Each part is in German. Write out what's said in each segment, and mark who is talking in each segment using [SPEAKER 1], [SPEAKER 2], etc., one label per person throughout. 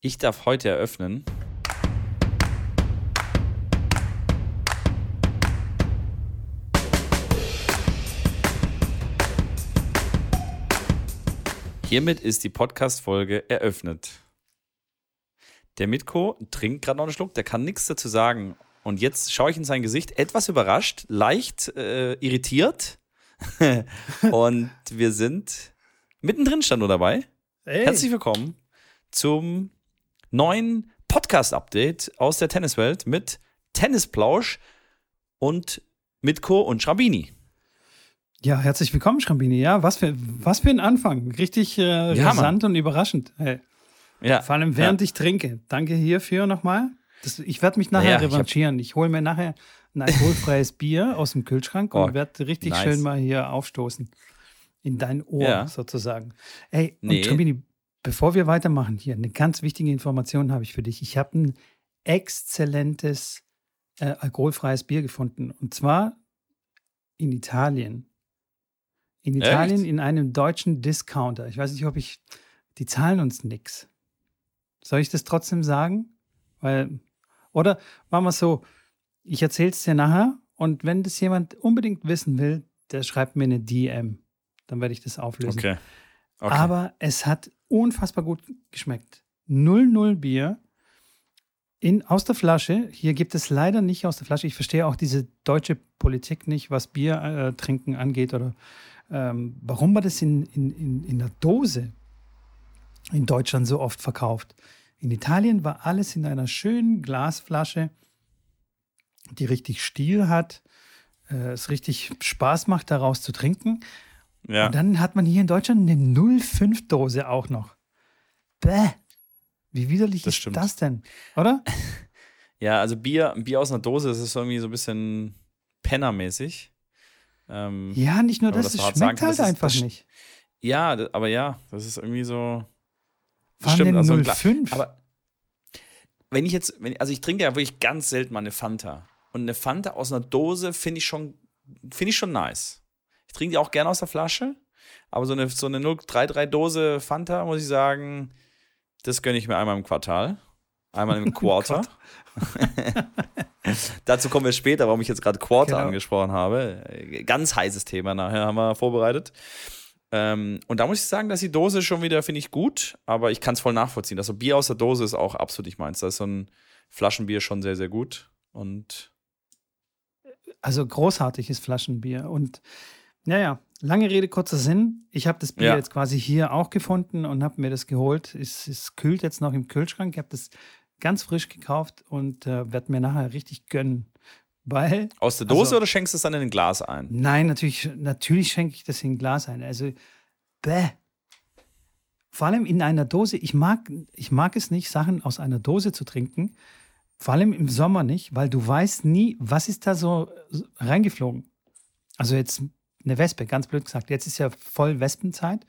[SPEAKER 1] Ich darf heute eröffnen. Hiermit ist die Podcast-Folge eröffnet. Der Mitko trinkt gerade noch einen Schluck, der kann nichts dazu sagen. Und jetzt schaue ich in sein Gesicht, etwas überrascht, leicht äh, irritiert. und wir sind mittendrin, stand nur dabei.
[SPEAKER 2] Hey.
[SPEAKER 1] Herzlich willkommen zum neuen Podcast-Update aus der Tenniswelt mit Tennisplausch und Mitko und Schrambini.
[SPEAKER 2] Ja, herzlich willkommen, Schrambini. Ja, was für, was für ein Anfang. Richtig äh,
[SPEAKER 1] Ja,
[SPEAKER 2] rasant und überraschend. Hey.
[SPEAKER 1] Ja,
[SPEAKER 2] Vor allem während ich trinke. Danke hierfür nochmal. Das, ich werde mich nachher
[SPEAKER 1] ich hab-
[SPEAKER 2] revanchieren. Ich, hole mir nachher ein alkoholfreies Bier aus dem Kühlschrank
[SPEAKER 1] Oh,
[SPEAKER 2] und werde richtig
[SPEAKER 1] nice.
[SPEAKER 2] schön mal hier aufstoßen. In dein Ohr
[SPEAKER 1] Ja.
[SPEAKER 2] sozusagen. Ey,
[SPEAKER 1] Nee.
[SPEAKER 2] und Schrambini, bevor wir weitermachen hier, eine ganz wichtige Information habe ich für dich. Ich habe ein exzellentes äh, alkoholfreies Bier gefunden. Und zwar in Italien. In
[SPEAKER 1] Echt?
[SPEAKER 2] Italien in einem deutschen Discounter. Ich weiß nicht, ob ich. Die zahlen uns nix. Soll ich das trotzdem sagen? Weil, oder machen wir es so, ich erzähle es dir nachher und wenn das jemand unbedingt wissen will, der schreibt mir eine DM. Dann werde ich das auflösen.
[SPEAKER 1] Okay. okay.
[SPEAKER 2] Aber es hat unfassbar gut geschmeckt. 0-0 Bier in, aus der Flasche. Hier gibt es leider nicht aus der Flasche. Ich verstehe auch diese deutsche Politik nicht, was Bier äh, trinken angeht oder ähm, warum man das in, in, in, in der Dose in Deutschland so oft verkauft. In Italien war alles in einer schönen Glasflasche, die richtig Stil hat, äh, es richtig Spaß macht, daraus zu trinken.
[SPEAKER 1] Ja.
[SPEAKER 2] Und dann hat man hier in Deutschland eine 05-Dose auch noch. Bäh. Wie widerlich
[SPEAKER 1] Das
[SPEAKER 2] ist
[SPEAKER 1] stimmt.
[SPEAKER 2] das denn? Oder?
[SPEAKER 1] ja, also Bier, Bier aus einer Dose, das ist irgendwie so ein bisschen pennermäßig. Ähm,
[SPEAKER 2] Ja, nicht nur das,
[SPEAKER 1] das
[SPEAKER 2] es schmeckt
[SPEAKER 1] sagen,
[SPEAKER 2] halt
[SPEAKER 1] das ist-
[SPEAKER 2] einfach
[SPEAKER 1] das-
[SPEAKER 2] nicht.
[SPEAKER 1] ja, aber ja, das ist irgendwie so.
[SPEAKER 2] Vor allem
[SPEAKER 1] stimmt, also ein Gla-
[SPEAKER 2] 05.
[SPEAKER 1] Aber wenn ich jetzt, wenn, also ich trinke ja wirklich ganz selten mal eine Fanta. Und eine Fanta aus einer Dose finde ich schon, finde ich schon nice. Ich trinke die auch gerne aus der Flasche, aber so eine, so eine 033 Dose Fanta, muss ich sagen, das gönne ich mir einmal im Quartal. Einmal im Quarter. Dazu kommen wir später, warum ich jetzt gerade Quarter
[SPEAKER 2] Genau.
[SPEAKER 1] angesprochen habe. Ganz heißes Thema nachher haben wir vorbereitet. Ähm, und da muss ich sagen, dass die Dose schon wieder, finde ich, gut, aber ich kann es voll nachvollziehen. Also Bier aus der Dose ist auch absolut nicht meins. Da ist so ein Flaschenbier schon sehr, sehr gut. Und
[SPEAKER 2] also großartiges Flaschenbier. Und naja, lange Rede, kurzer Sinn. Ich habe das Bier
[SPEAKER 1] Ja.
[SPEAKER 2] jetzt quasi hier auch gefunden und habe mir das geholt. Es, es kühlt jetzt noch im Kühlschrank. Ich habe das ganz frisch gekauft und äh, werde mir nachher richtig gönnen. Weil
[SPEAKER 1] aus der Dose
[SPEAKER 2] Also-
[SPEAKER 1] oder schenkst du es dann in ein Glas ein?
[SPEAKER 2] Nein, natürlich, natürlich schenke ich das in ein Glas ein. Also, bäh. Vor allem in einer Dose. Ich mag, ich mag es nicht, Sachen aus einer Dose zu trinken. Vor allem im Sommer nicht, weil du weißt nie, was ist da so reingeflogen. Also jetzt eine Wespe, ganz blöd gesagt. Jetzt ist ja voll Wespenzeit.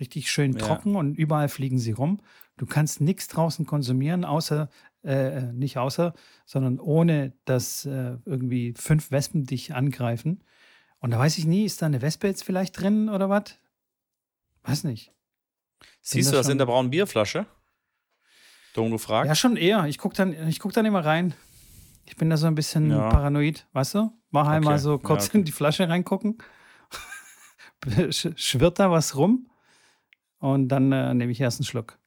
[SPEAKER 2] Richtig schön
[SPEAKER 1] Ja.
[SPEAKER 2] trocken und überall fliegen sie rum. Du kannst nichts draußen konsumieren, außer, äh, nicht außer, sondern ohne, dass äh, irgendwie fünf Wespen dich angreifen. Und da weiß ich nie, ist da eine Wespe jetzt vielleicht drin oder was? Weiß nicht.
[SPEAKER 1] Siehst du das in der braunen Bierflasche? Dumm, du fragst.
[SPEAKER 2] Ja, schon eher. Ich gucke dann, ich guck dann immer rein. Ich bin da so ein bisschen
[SPEAKER 1] Ja.
[SPEAKER 2] paranoid, weißt du? Mach einmal
[SPEAKER 1] Okay.
[SPEAKER 2] so kurz
[SPEAKER 1] Ja, okay.
[SPEAKER 2] in die Flasche reingucken. Sch- Schwirrt da was rum und dann äh, nehme ich erst einen Schluck.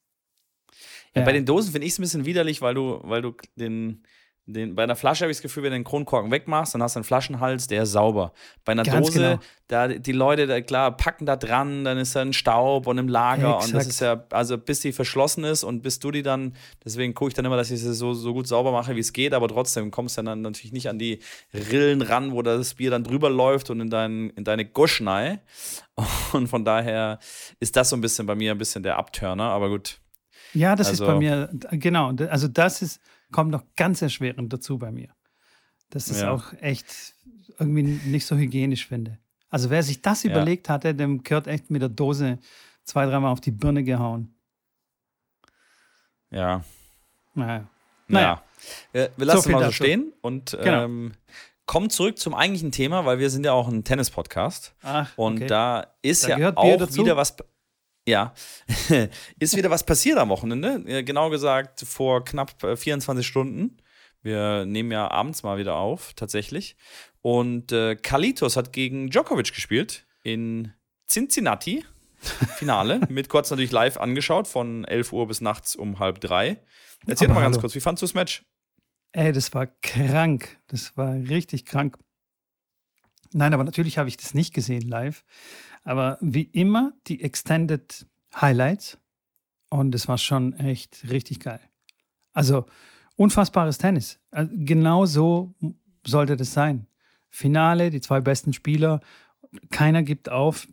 [SPEAKER 1] Ja,
[SPEAKER 2] Ja.
[SPEAKER 1] Bei den Dosen finde ich es ein bisschen widerlich, weil du, weil du den, den, bei einer Flasche habe ich das Gefühl, wenn du den Kronkorken wegmachst, dann hast du einen Flaschenhals, der ist sauber. Bei einer
[SPEAKER 2] Ganz
[SPEAKER 1] Dose,
[SPEAKER 2] genau.
[SPEAKER 1] da die Leute, da, klar, packen da dran, dann ist da ein Staub und im Lager und das
[SPEAKER 2] Exakt.
[SPEAKER 1] ist ja, also bis die verschlossen ist und bis du die dann, deswegen gucke ich dann immer, dass ich sie so, so gut sauber mache, wie es geht, aber trotzdem kommst du dann natürlich nicht an die Rillen ran, wo das Bier dann drüber läuft und in, dein, in deine Goschnei. Und von daher ist das so ein bisschen bei mir ein bisschen der Abturner, aber gut.
[SPEAKER 2] Ja, das
[SPEAKER 1] Also-
[SPEAKER 2] ist bei mir, genau. Also das ist, kommt noch ganz erschwerend dazu bei mir. Das ist
[SPEAKER 1] Ja.
[SPEAKER 2] auch echt irgendwie nicht so hygienisch finde. Also wer sich das
[SPEAKER 1] Ja.
[SPEAKER 2] überlegt hatte, dem gehört echt mit der Dose zwei, dreimal auf die Birne gehauen.
[SPEAKER 1] Ja,
[SPEAKER 2] Naja.
[SPEAKER 1] Naja. Wir, wir lassen
[SPEAKER 2] viel
[SPEAKER 1] mal so
[SPEAKER 2] dazu.
[SPEAKER 1] stehen und
[SPEAKER 2] Genau.
[SPEAKER 1] ähm, kommen zurück zum eigentlichen Thema, weil wir sind ja auch ein Tennis-Podcast.
[SPEAKER 2] Ach,
[SPEAKER 1] Und
[SPEAKER 2] okay.
[SPEAKER 1] da ist
[SPEAKER 2] Da
[SPEAKER 1] ja auch wieder was. Ja, ist wieder was passiert am Wochenende. Genau gesagt, vor knapp 24 äh, Stunden. Wir nehmen ja abends mal wieder auf, tatsächlich. Und äh, Kalitos hat gegen Djokovic gespielt in Cincinnati. Finale, mit kurz natürlich live angeschaut, von 11 Uhr bis nachts um halb drei. Erzähl doch mal ganz kurz, wie fandest du das Match?
[SPEAKER 2] Ey, das war krank. Das war richtig krank. Nein, aber natürlich habe ich das nicht gesehen live. Aber wie immer die Extended Highlights. Und es war schon echt richtig geil. Also unfassbares Tennis. Also, genau so sollte das sein. Finale, die zwei besten Spieler. Keiner gibt auf.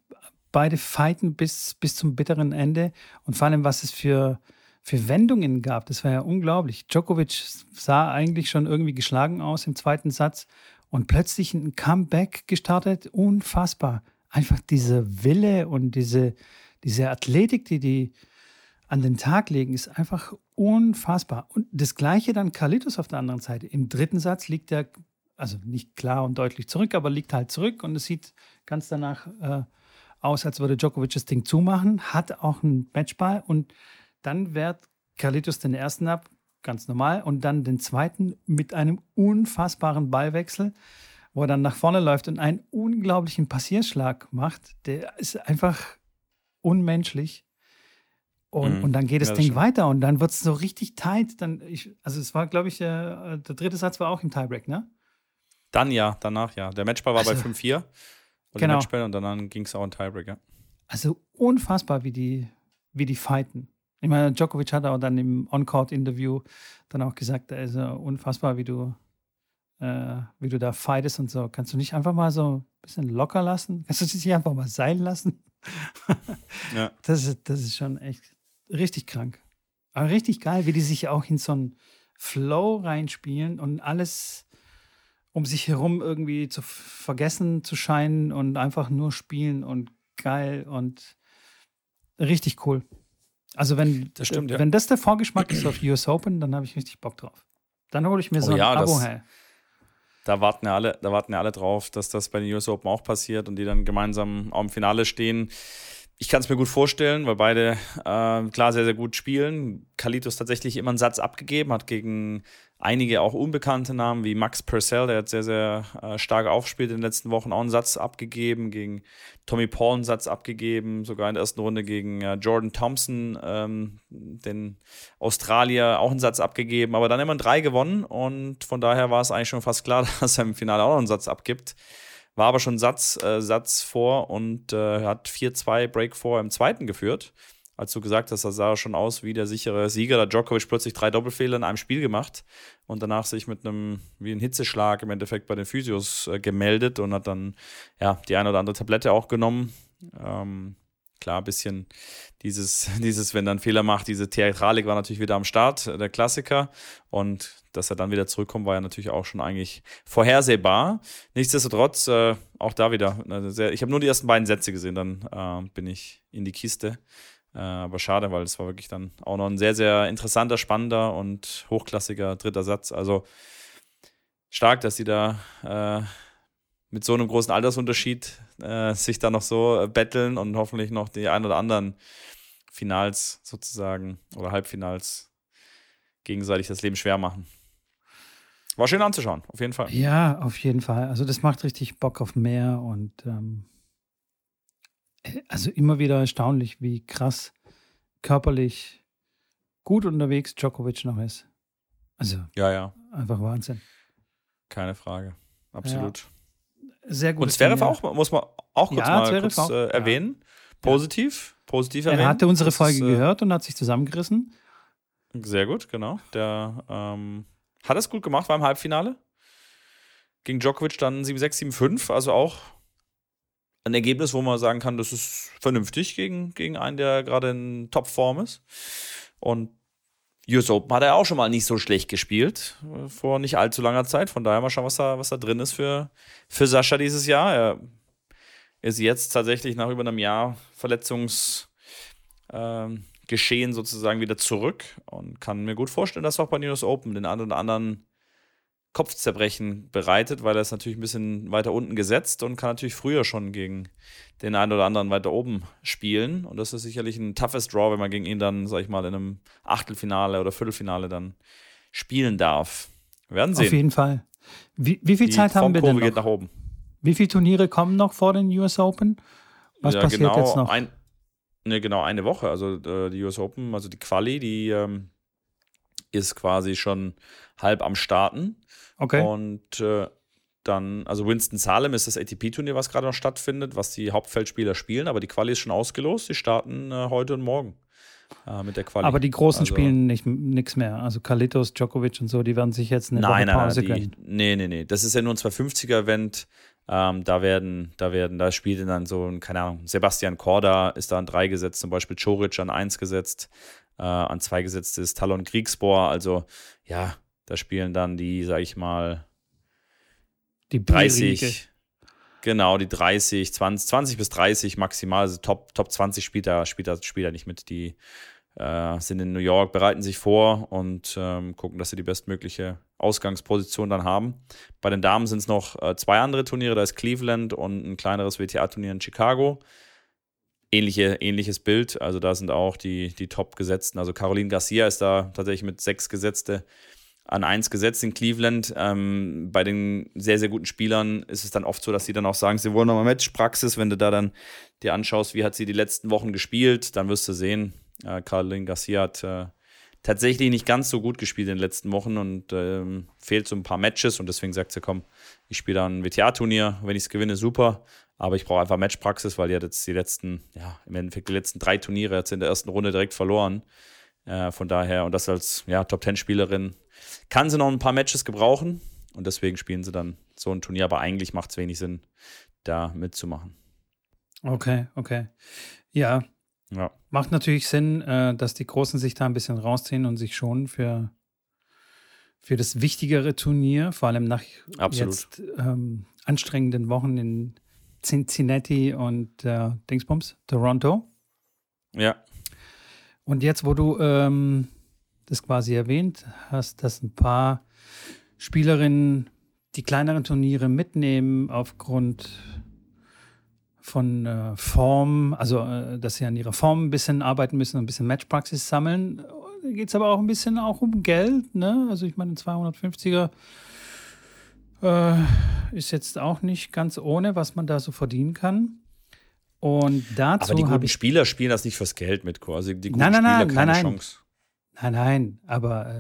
[SPEAKER 2] Beide fighten bis, bis zum bitteren Ende. Und vor allem, was es für, für Wendungen gab, das war ja unglaublich. Djokovic sah eigentlich schon irgendwie geschlagen aus im zweiten Satz und plötzlich ein Comeback gestartet. Unfassbar. Einfach diese Wille und diese, diese Athletik, die die an den Tag legen, ist einfach unfassbar. Und das gleiche dann Carlitos auf der anderen Seite. Im dritten Satz liegt er, also nicht klar und deutlich zurück, aber liegt halt zurück und es sieht ganz danach äh, aus, als würde Djokovic das Ding zumachen, hat auch einen Matchball und dann wehrt Carlitos den ersten ab, ganz normal, und dann den zweiten mit einem unfassbaren Ballwechsel, wo er dann nach vorne läuft und einen unglaublichen Passierschlag macht. Der ist einfach unmenschlich. Und, mhm. und dann geht das ja, Ding weiter und dann wird es so richtig tight. Dann ich, also es war, glaube ich, der, der dritte Satz war auch im Tiebreak, ne?
[SPEAKER 1] Dann ja, danach ja. Der Matchball war also, bei 5-4. Genau. Matchball und dann ging es auch in Tiebreak, ja.
[SPEAKER 2] Also unfassbar, wie die, wie die fighten. Ich meine, Djokovic hat auch dann im On-Court-Interview dann auch gesagt, also unfassbar, wie du, äh, wie du da fightest und so. Kannst du nicht einfach mal so ein bisschen locker lassen? Kannst du dich nicht einfach mal sein lassen? ja. Das ist, das ist schon echt richtig krank. Aber richtig geil, wie die sich auch in so einen Flow reinspielen und alles um sich herum irgendwie zu vergessen zu scheinen und einfach nur spielen und geil und richtig cool. Also wenn das, stimmt, ja. wenn das der Vorgeschmack ist auf US Open, dann habe ich richtig Bock drauf. Dann hole ich mir oh, so ein ja, Abo her.
[SPEAKER 1] Da warten ja alle, da warten ja alle drauf, dass das bei den US Open auch passiert und die dann gemeinsam auch im Finale stehen. Ich kann es mir gut vorstellen, weil beide äh, klar sehr, sehr gut spielen. Kalitos tatsächlich immer einen Satz abgegeben, hat gegen einige auch unbekannte Namen wie Max Purcell, der hat sehr, sehr äh, stark aufgespielt in den letzten Wochen, auch einen Satz abgegeben, gegen Tommy Paul einen Satz abgegeben, sogar in der ersten Runde gegen äh, Jordan Thompson, ähm, den Australier, auch einen Satz abgegeben, aber dann immer drei gewonnen und von daher war es eigentlich schon fast klar, dass er im Finale auch noch einen Satz abgibt. War aber schon Satz, äh, Satz vor und äh, hat 4-2 Break vor im zweiten geführt als du gesagt hast, das sah schon aus wie der sichere Sieger. Da Djokovic plötzlich drei Doppelfehler in einem Spiel gemacht und danach sich mit einem, wie ein Hitzeschlag im Endeffekt bei den Physios äh, gemeldet und hat dann, ja, die eine oder andere Tablette auch genommen. Ähm, klar, ein bisschen dieses, dieses, wenn einen Fehler macht, diese Theatralik war natürlich wieder am Start, der Klassiker. Und dass er dann wieder zurückkommt, war ja natürlich auch schon eigentlich vorhersehbar. Nichtsdestotrotz, äh, auch da wieder, äh, sehr, ich habe nur die ersten beiden Sätze gesehen, dann äh, bin ich in die Kiste. Äh, aber schade, weil es war wirklich dann auch noch ein sehr, sehr interessanter, spannender und hochklassiger dritter Satz. Also stark, dass sie da äh, mit so einem großen Altersunterschied äh, sich da noch so betteln und hoffentlich noch die ein oder anderen Finals sozusagen oder Halbfinals gegenseitig das Leben schwer machen. War schön anzuschauen, auf jeden Fall.
[SPEAKER 2] Ja, auf jeden Fall. Also das macht richtig Bock auf mehr und ähm, also immer wieder erstaunlich, wie krass körperlich gut unterwegs Djokovic noch ist. Also
[SPEAKER 1] ja, ja.
[SPEAKER 2] einfach Wahnsinn.
[SPEAKER 1] Keine Frage. Absolut.
[SPEAKER 2] Ja. Sehr gut.
[SPEAKER 1] Und Zverev auch, muss man auch kurz ja, mal kurz, äh, erwähnen. Positiv, positiv
[SPEAKER 2] erwähnen. Er hatte unsere das Folge ist, äh, gehört und hat sich zusammengerissen.
[SPEAKER 1] Sehr gut, genau. Der ähm, hat es gut gemacht, war im Halbfinale. Gegen Djokovic dann 7-6, 7-5, also auch ein Ergebnis, wo man sagen kann, das ist vernünftig gegen, gegen einen, der gerade in Topform ist. Und US Open hat er auch schon mal nicht so schlecht gespielt, äh, vor nicht allzu langer Zeit. Von daher mal schauen, was da, was da drin ist für, für Sascha dieses Jahr. Er ist jetzt tatsächlich nach über einem Jahr Verletzungsgeschehen ähm, sozusagen wieder zurück und kann mir gut vorstellen, dass auch bei US Open den einen oder anderen Kopfzerbrechen bereitet, weil er ist natürlich ein bisschen weiter unten gesetzt und kann natürlich früher schon gegen den einen oder anderen weiter oben spielen. Und das ist sicherlich ein toughes Draw, wenn man gegen ihn dann, sag ich mal, in einem Achtelfinale oder Viertelfinale dann spielen darf. Wir werden sehen.
[SPEAKER 2] Auf jeden Fall. Wie, wie viel
[SPEAKER 1] Die
[SPEAKER 2] Zeit haben wir denn noch?
[SPEAKER 1] geht nach oben.
[SPEAKER 2] Wie viele Turniere kommen noch vor den US Open? Was passiert
[SPEAKER 1] genau
[SPEAKER 2] jetzt noch?
[SPEAKER 1] Ein, ne, genau eine Woche. Also äh, die US Open, also die Quali, die ähm, ist quasi schon halb am Starten.
[SPEAKER 2] okay.
[SPEAKER 1] Und äh, dann, also Winston Salem ist das ATP-Turnier, was gerade noch stattfindet, was die Hauptfeldspieler spielen, aber die Quali ist schon ausgelost. Die starten äh, heute und morgen äh, mit der Quali.
[SPEAKER 2] Aber die Großen
[SPEAKER 1] Also-
[SPEAKER 2] spielen nicht nichts mehr. Also Kalitos, Djokovic und so, die werden sich jetzt eine
[SPEAKER 1] nein,
[SPEAKER 2] Woche
[SPEAKER 1] nein, nein,
[SPEAKER 2] Pause
[SPEAKER 1] die, nee, nee, nee. Das ist ja nur ein 250er-Event. Ähm, da werden, da werden, da spielt dann so, ein, keine Ahnung, Sebastian Korda ist da an drei gesetzt, zum Beispiel Choric an eins gesetzt, äh, an zwei gesetzt ist Talon Kriegspor. Also, ja, da spielen dann die, sag ich mal,
[SPEAKER 2] Die Bierriege.
[SPEAKER 1] 30. Genau, die 30, 20, 20 bis 30 maximal. Also Top, Top 20 spielt er, spielt er, spielt er nicht mit. Die äh, sind in New York, bereiten sich vor und ähm, gucken, dass sie die bestmögliche Ausgangsposition dann haben. Bei den Damen sind es noch äh, zwei andere Turniere. Da ist Cleveland und ein kleineres WTA-Turnier in Chicago. Ähnliche, ähnliches Bild. Also da sind auch die, die Top-Gesetzten. Also Caroline Garcia ist da tatsächlich mit sechs Gesetzte an eins gesetzt in Cleveland. Ähm, bei den sehr, sehr guten Spielern ist es dann oft so, dass sie dann auch sagen, sie wollen nochmal Matchpraxis. Wenn du da dann dir anschaust, wie hat sie die letzten Wochen gespielt, dann wirst du sehen, äh, Caroline Garcia hat äh, tatsächlich nicht ganz so gut gespielt in den letzten Wochen und ähm, fehlt so ein paar Matches und deswegen sagt sie, komm, ich spiele da ein WTA-Turnier, wenn ich es gewinne, super. Aber ich brauche einfach Matchpraxis, weil die hat jetzt die letzten, ja, im Endeffekt die letzten drei Turniere jetzt in der ersten Runde direkt verloren. Äh, von daher, und das als ja, Top-10-Spielerin kann sie noch ein paar Matches gebrauchen und deswegen spielen sie dann so ein Turnier, aber eigentlich macht es wenig Sinn, da mitzumachen.
[SPEAKER 2] Okay, okay. Ja,
[SPEAKER 1] Ja.
[SPEAKER 2] macht natürlich Sinn, äh, dass die Großen sich da ein bisschen rausziehen und sich schonen für, für das wichtigere Turnier, vor allem nach
[SPEAKER 1] Absolut.
[SPEAKER 2] jetzt ähm, anstrengenden Wochen in Cincinnati und äh, Dingsbums, Toronto.
[SPEAKER 1] Ja,
[SPEAKER 2] Und jetzt, wo du ähm, das quasi erwähnt hast, dass ein paar Spielerinnen die kleineren Turniere mitnehmen aufgrund von äh, Form, also äh, dass sie an ihrer Form ein bisschen arbeiten müssen und ein bisschen Matchpraxis sammeln. Da geht es aber auch ein bisschen auch um Geld. Ne? Also ich meine, ein 250er äh, ist jetzt auch nicht ganz ohne, was man da so verdienen kann. Und dazu
[SPEAKER 1] aber die guten Spieler spielen das nicht fürs Geld mit, also die guten
[SPEAKER 2] Nein, nein,
[SPEAKER 1] Spieler
[SPEAKER 2] nein,
[SPEAKER 1] keine
[SPEAKER 2] nein.
[SPEAKER 1] Chance.
[SPEAKER 2] Nein, nein, aber äh,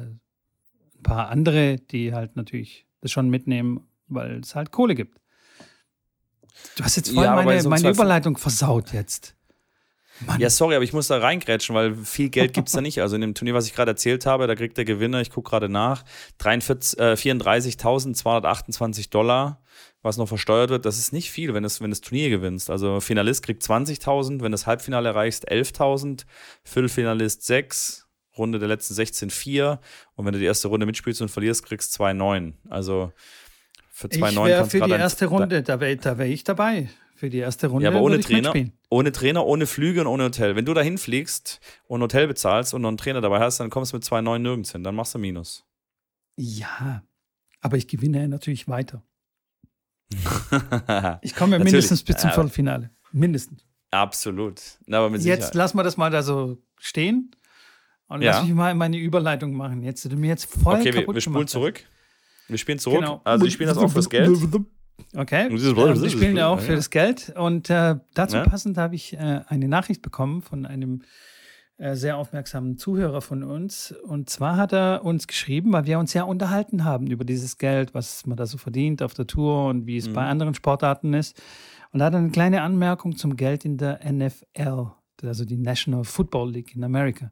[SPEAKER 2] ein paar andere, die halt natürlich das schon mitnehmen, weil es halt Kohle gibt. Du hast jetzt voll
[SPEAKER 1] Ja,
[SPEAKER 2] meine, meine
[SPEAKER 1] zwei-
[SPEAKER 2] Überleitung versaut jetzt. Mann.
[SPEAKER 1] Ja, sorry, aber ich muss da reingrätschen, weil viel Geld gibt es da nicht. Also in dem Turnier, was ich gerade erzählt habe, da kriegt der Gewinner, ich gucke gerade nach, 43, äh, 34.228 Dollar, was noch versteuert wird. Das ist nicht viel, wenn du wenn das Turnier gewinnst. Also Finalist kriegt 20.000, wenn du das Halbfinale erreichst, 11.000, Viertelfinalist 6, Runde der letzten 16 4 und wenn du die erste Runde mitspielst und verlierst, kriegst du 2,9. Also für
[SPEAKER 2] Ich
[SPEAKER 1] 2,9
[SPEAKER 2] wäre
[SPEAKER 1] kannst
[SPEAKER 2] für
[SPEAKER 1] du
[SPEAKER 2] die
[SPEAKER 1] gerade ein-
[SPEAKER 2] erste Runde, da wäre da wär ich dabei. Für die erste Runde
[SPEAKER 1] Ja, aber ohne
[SPEAKER 2] ich
[SPEAKER 1] Trainer, ohne Trainer, ohne Flüge und ohne Hotel. Wenn du da hinfliegst und ein Hotel bezahlst und noch einen Trainer dabei hast, dann kommst du mit 2,9 nirgends hin. Dann machst du Minus.
[SPEAKER 2] Ja, aber ich gewinne natürlich weiter. Ich komme ja mindestens bis zum
[SPEAKER 1] Ja.
[SPEAKER 2] Viertelfinale. Mindestens.
[SPEAKER 1] Absolut. Na, aber mit
[SPEAKER 2] Jetzt lassen wir das mal da so stehen. Und
[SPEAKER 1] Ja.
[SPEAKER 2] lass mich mal meine Überleitung machen. Jetzt du mir jetzt voll
[SPEAKER 1] Okay, wir,
[SPEAKER 2] kaputt
[SPEAKER 1] wir spulen
[SPEAKER 2] gemacht hast.
[SPEAKER 1] zurück. Wir spielen zurück.
[SPEAKER 2] Genau.
[SPEAKER 1] Also, die spielen das auch fürs Geld.
[SPEAKER 2] Okay.
[SPEAKER 1] Dieses-
[SPEAKER 2] Ähm, die spielen ja auch für das Geld. Und äh, dazu
[SPEAKER 1] Ja.
[SPEAKER 2] passend habe ich äh, eine Nachricht bekommen von einem äh, sehr aufmerksamen Zuhörer von uns. Und zwar hat er uns geschrieben, weil wir uns ja unterhalten haben über dieses Geld, was man da so verdient auf der Tour und wie es
[SPEAKER 1] Mhm.
[SPEAKER 2] bei anderen Sportarten ist. Und da hat er eine kleine Anmerkung zum Geld in der NFL, also die National Football League in Amerika.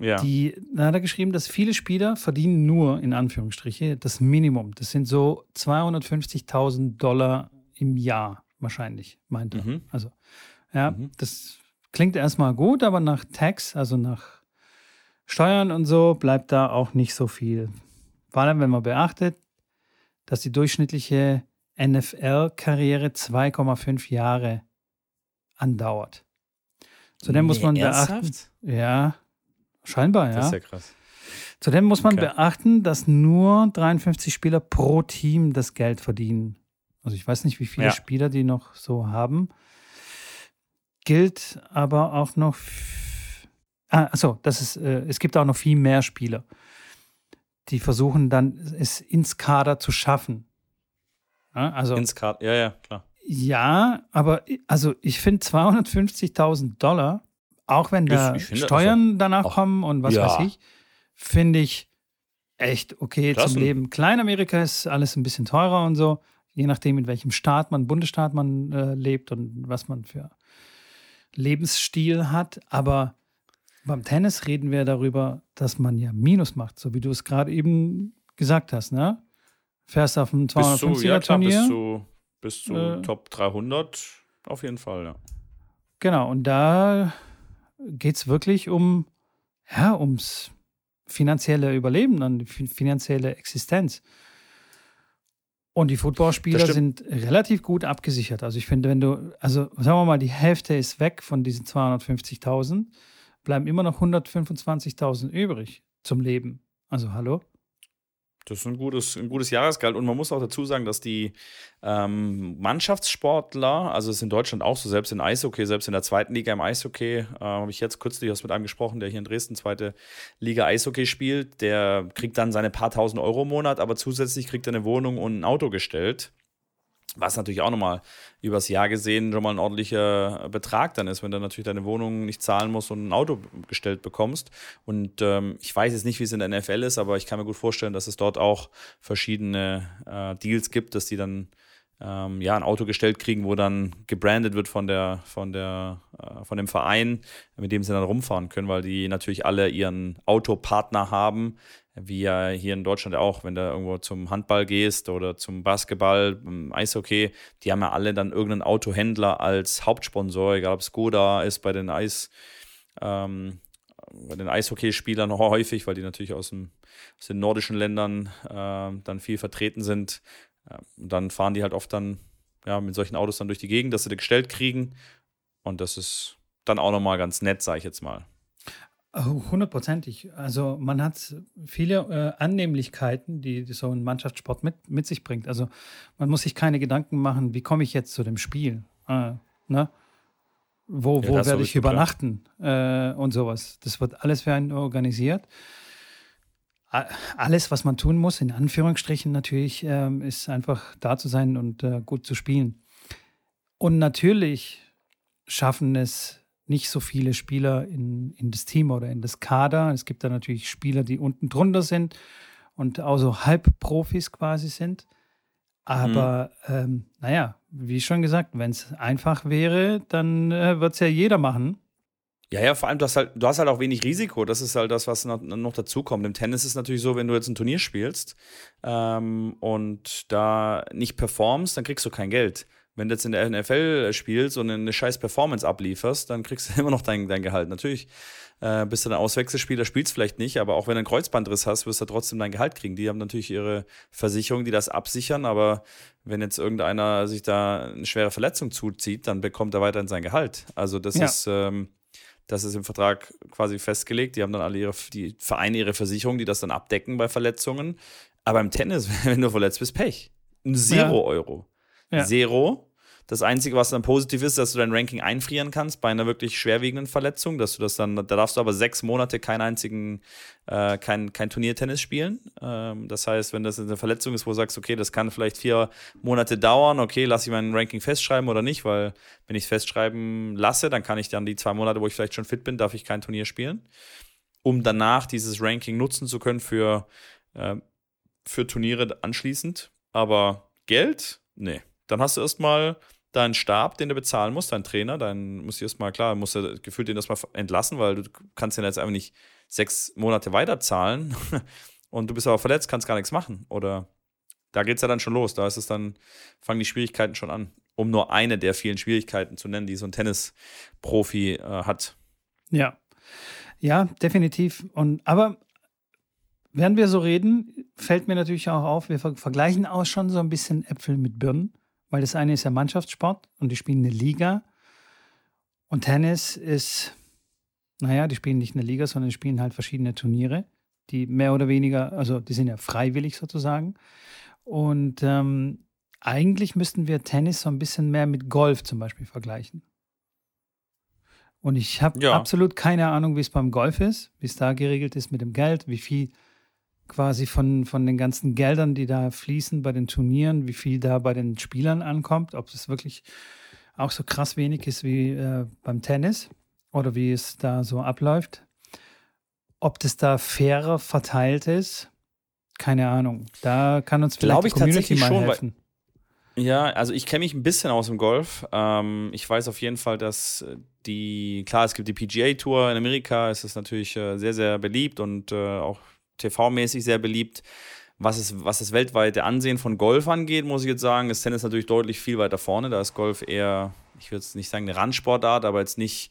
[SPEAKER 1] Ja.
[SPEAKER 2] Die, da hat er geschrieben, dass viele Spieler verdienen nur, in Anführungsstriche, das Minimum. Das sind so 250.000 Dollar im Jahr wahrscheinlich, meint er.
[SPEAKER 1] Mhm.
[SPEAKER 2] Also, ja,
[SPEAKER 1] Mhm.
[SPEAKER 2] das klingt erstmal gut, aber nach Tax, also nach Steuern und so, bleibt da auch nicht so viel. Vor allem, wenn man beachtet, dass die durchschnittliche NFL-Karriere 2,5 Jahre andauert. Zudem muss
[SPEAKER 1] Nee,
[SPEAKER 2] man
[SPEAKER 1] ernsthaft?
[SPEAKER 2] beachten, ja, scheinbar,
[SPEAKER 1] Das
[SPEAKER 2] ja.
[SPEAKER 1] ist ja krass.
[SPEAKER 2] Zudem muss man
[SPEAKER 1] Okay.
[SPEAKER 2] beachten, dass nur 53 Spieler pro Team das Geld verdienen. Also ich weiß nicht, wie viele
[SPEAKER 1] Ja.
[SPEAKER 2] Spieler die noch so haben. Gilt aber auch noch. Ah, achso, das ist, äh, es gibt auch noch viel mehr Spieler, die versuchen dann, es ins Kader zu schaffen. Ja, also
[SPEAKER 1] Ins Kart, ja, ja, klar.
[SPEAKER 2] ja, aber also ich finde 250.000 Dollar, auch wenn da
[SPEAKER 1] Ich- ich
[SPEAKER 2] Steuern danach
[SPEAKER 1] auch-
[SPEAKER 2] kommen und was
[SPEAKER 1] Ja.
[SPEAKER 2] weiß ich, finde ich echt okay
[SPEAKER 1] Klasse.
[SPEAKER 2] zum Leben. Kleinamerika ist alles ein bisschen teurer und so, je nachdem, in welchem Staat man, Bundesstaat man äh, lebt und was man für Lebensstil hat. Aber beim Tennis reden wir darüber, dass man ja Minus macht, so wie du es gerade eben gesagt hast, ne? Fährst auf einem
[SPEAKER 1] Bis zu,
[SPEAKER 2] 250er
[SPEAKER 1] ja, bis zu, bis zu
[SPEAKER 2] Äh.
[SPEAKER 1] Top 300 auf jeden Fall, ja.
[SPEAKER 2] Genau, und da geht es wirklich um, ja, ums finanzielle Überleben, dann die fin- finanzielle Existenz. Und die Footballspieler sind relativ gut abgesichert. Also ich finde, wenn du, also sagen wir mal, die Hälfte ist weg von diesen 250.000, bleiben immer noch 125.000 übrig zum Leben. Also hallo?
[SPEAKER 1] Das ist ein gutes, ein gutes Jahresgehalt. Und man muss auch dazu sagen, dass die ähm, Mannschaftssportler, also es ist in Deutschland auch so, selbst in Eishockey, selbst in der zweiten Liga im Eishockey, äh, habe ich jetzt kürzlich was mit einem gesprochen, der hier in Dresden zweite Liga Eishockey spielt, der kriegt dann seine paar tausend Euro im Monat, aber zusätzlich kriegt er eine Wohnung und ein Auto gestellt. Was natürlich auch nochmal übers Jahr gesehen schon mal ein ordentlicher Betrag dann ist, wenn du natürlich deine Wohnung nicht zahlen musst und ein Auto gestellt bekommst. Und ähm, ich weiß jetzt nicht, wie es in der NFL ist, aber ich kann mir gut vorstellen, dass es dort auch verschiedene äh, Deals gibt, dass die dann ähm, ja ein Auto gestellt kriegen, wo dann gebrandet wird von der, von der, äh, von dem Verein, mit dem sie dann rumfahren können, weil die natürlich alle ihren Autopartner haben, wie ja hier in Deutschland auch, wenn du irgendwo zum Handball gehst oder zum Basketball, im Eishockey, die haben ja alle dann irgendeinen Autohändler als Hauptsponsor, egal ob Skoda ist bei den Eis, ähm, bei den Eishockeyspielern häufig, weil die natürlich aus, dem, aus den nordischen Ländern äh, dann viel vertreten sind. Und dann fahren die halt oft dann ja, mit solchen Autos dann durch die Gegend, dass sie die gestellt kriegen. Und das ist dann auch nochmal ganz nett, sage ich jetzt mal.
[SPEAKER 2] Oh, Hundertprozentig. Also man hat viele äh, Annehmlichkeiten, die so ein Mannschaftssport mit, mit sich bringt. Also man muss sich keine Gedanken machen, wie komme ich jetzt zu dem Spiel? Äh, ne? Wo,
[SPEAKER 1] Ja,
[SPEAKER 2] wo werde ich übernachten äh, und sowas. Das wird alles für einen organisiert. Alles, was man tun muss, in Anführungsstrichen natürlich, ähm, ist einfach da zu sein und äh, gut zu spielen. Und natürlich schaffen es nicht so viele Spieler in, in das Team oder in das Kader. Es gibt da natürlich Spieler, die unten drunter sind und auch so Halbprofis quasi sind. Aber ähm, naja, wie schon gesagt, wenn es einfach wäre, dann äh, wird es ja jeder machen.
[SPEAKER 1] Ja, ja, vor allem, du hast halt, du hast halt auch wenig Risiko. Das ist halt das, was noch, noch dazu kommt. Im Tennis ist es natürlich so, wenn du jetzt ein Turnier spielst ähm, und da nicht performst, dann kriegst du kein Geld. Wenn du jetzt in der NFL spielst und eine scheiß Performance ablieferst, dann kriegst du immer noch dein, dein Gehalt. Natürlich äh, bist du ein Auswechselspieler, spielst vielleicht nicht, aber auch wenn du einen Kreuzbandriss hast, wirst du trotzdem dein Gehalt kriegen. Die haben natürlich ihre Versicherung, die das absichern, aber wenn jetzt irgendeiner sich da eine schwere Verletzung zuzieht, dann bekommt er weiterhin sein Gehalt. Also das
[SPEAKER 2] Ja.
[SPEAKER 1] ist, ähm, das ist im Vertrag quasi festgelegt. Die haben dann alle ihre, die Vereine ihre Versicherung, die das dann abdecken bei Verletzungen. Aber im Tennis, wenn du verletzt bist, Pech. Ein Zero
[SPEAKER 2] Ja.
[SPEAKER 1] Euro.
[SPEAKER 2] Ja.
[SPEAKER 1] Zero. Das Einzige, was dann positiv ist, dass du dein Ranking einfrieren kannst bei einer wirklich schwerwiegenden Verletzung, dass du das dann, da darfst du aber sechs Monate keinen einzigen, äh, kein, kein Turniertennis spielen. Ähm, das heißt, wenn das eine Verletzung ist, wo du sagst, okay, das kann vielleicht vier Monate dauern, okay, lasse ich mein Ranking festschreiben oder nicht, weil wenn ich es festschreiben lasse, dann kann ich dann die zwei Monate, wo ich vielleicht schon fit bin, darf ich kein Turnier spielen, um danach dieses Ranking nutzen zu können für, äh, für Turniere anschließend. Aber Geld? Nee. Dann hast du erstmal deinen Stab, den du bezahlen musst, deinen Trainer, dann musst du erstmal, klar, musst du gefühlt den erstmal entlassen, weil du kannst den jetzt einfach nicht sechs Monate weiterzahlen und du bist aber verletzt, kannst gar nichts machen. Oder da geht es ja dann schon los. Da ist es dann, fangen die Schwierigkeiten schon an. Um nur eine der vielen Schwierigkeiten zu nennen, die so ein Tennisprofi äh, hat.
[SPEAKER 2] Ja. Ja, definitiv. Und aber während wir so reden, fällt mir natürlich auch auf, wir ver vergleichen auch schon so ein bisschen Äpfel mit Birnen, weil das eine ist ja Mannschaftssport und die spielen eine Liga. Und Tennis ist, naja, die spielen nicht eine Liga, sondern die spielen halt verschiedene Turniere, die mehr oder weniger, also die sind ja freiwillig sozusagen. Und ähm, eigentlich müssten wir Tennis so ein bisschen mehr mit Golf zum Beispiel vergleichen. Und ich habe
[SPEAKER 1] Ja.
[SPEAKER 2] absolut keine Ahnung, wie es beim Golf ist, wie es da geregelt ist mit dem Geld, wie viel quasi von, von den ganzen Geldern, die da fließen bei den Turnieren, wie viel da bei den Spielern ankommt, ob es wirklich auch so krass wenig ist wie äh, beim Tennis oder wie es da so abläuft. Ob das da fairer verteilt ist, keine Ahnung. Da kann uns vielleicht
[SPEAKER 1] Glaube
[SPEAKER 2] die Community
[SPEAKER 1] tatsächlich
[SPEAKER 2] mal
[SPEAKER 1] schon,
[SPEAKER 2] helfen.
[SPEAKER 1] Ja, also ich kenne mich ein bisschen aus dem Golf. Ähm, ich weiß auf jeden Fall, dass äh, die, klar, es gibt die PGA Tour in Amerika, es ist natürlich äh, sehr, sehr beliebt und äh, auch TV-mäßig sehr beliebt. Was, es, was das weltweite Ansehen von Golf angeht, muss ich jetzt sagen, ist Tennis natürlich deutlich viel weiter vorne. Da ist Golf eher, ich würde jetzt nicht sagen eine Randsportart, aber jetzt nicht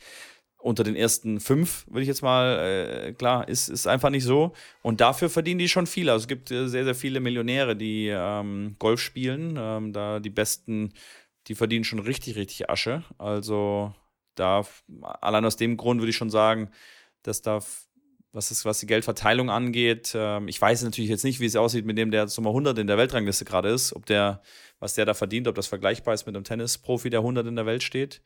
[SPEAKER 1] unter den ersten fünf, würde ich jetzt mal, äh, klar, ist, ist einfach nicht so. Und dafür verdienen die schon viel. Also es gibt äh, sehr, sehr viele Millionäre, die ähm, Golf spielen. Ähm, da die besten, die verdienen schon richtig, richtig Asche. Also da, allein aus dem Grund würde ich schon sagen, dass da, was, ist, was die Geldverteilung angeht, ähm, ich weiß natürlich jetzt nicht, wie es aussieht mit dem, der Nummer 100 in der Weltrangliste gerade ist, ob der, was der da verdient, ob das vergleichbar ist mit einem Tennisprofi, der 100 in der Welt steht.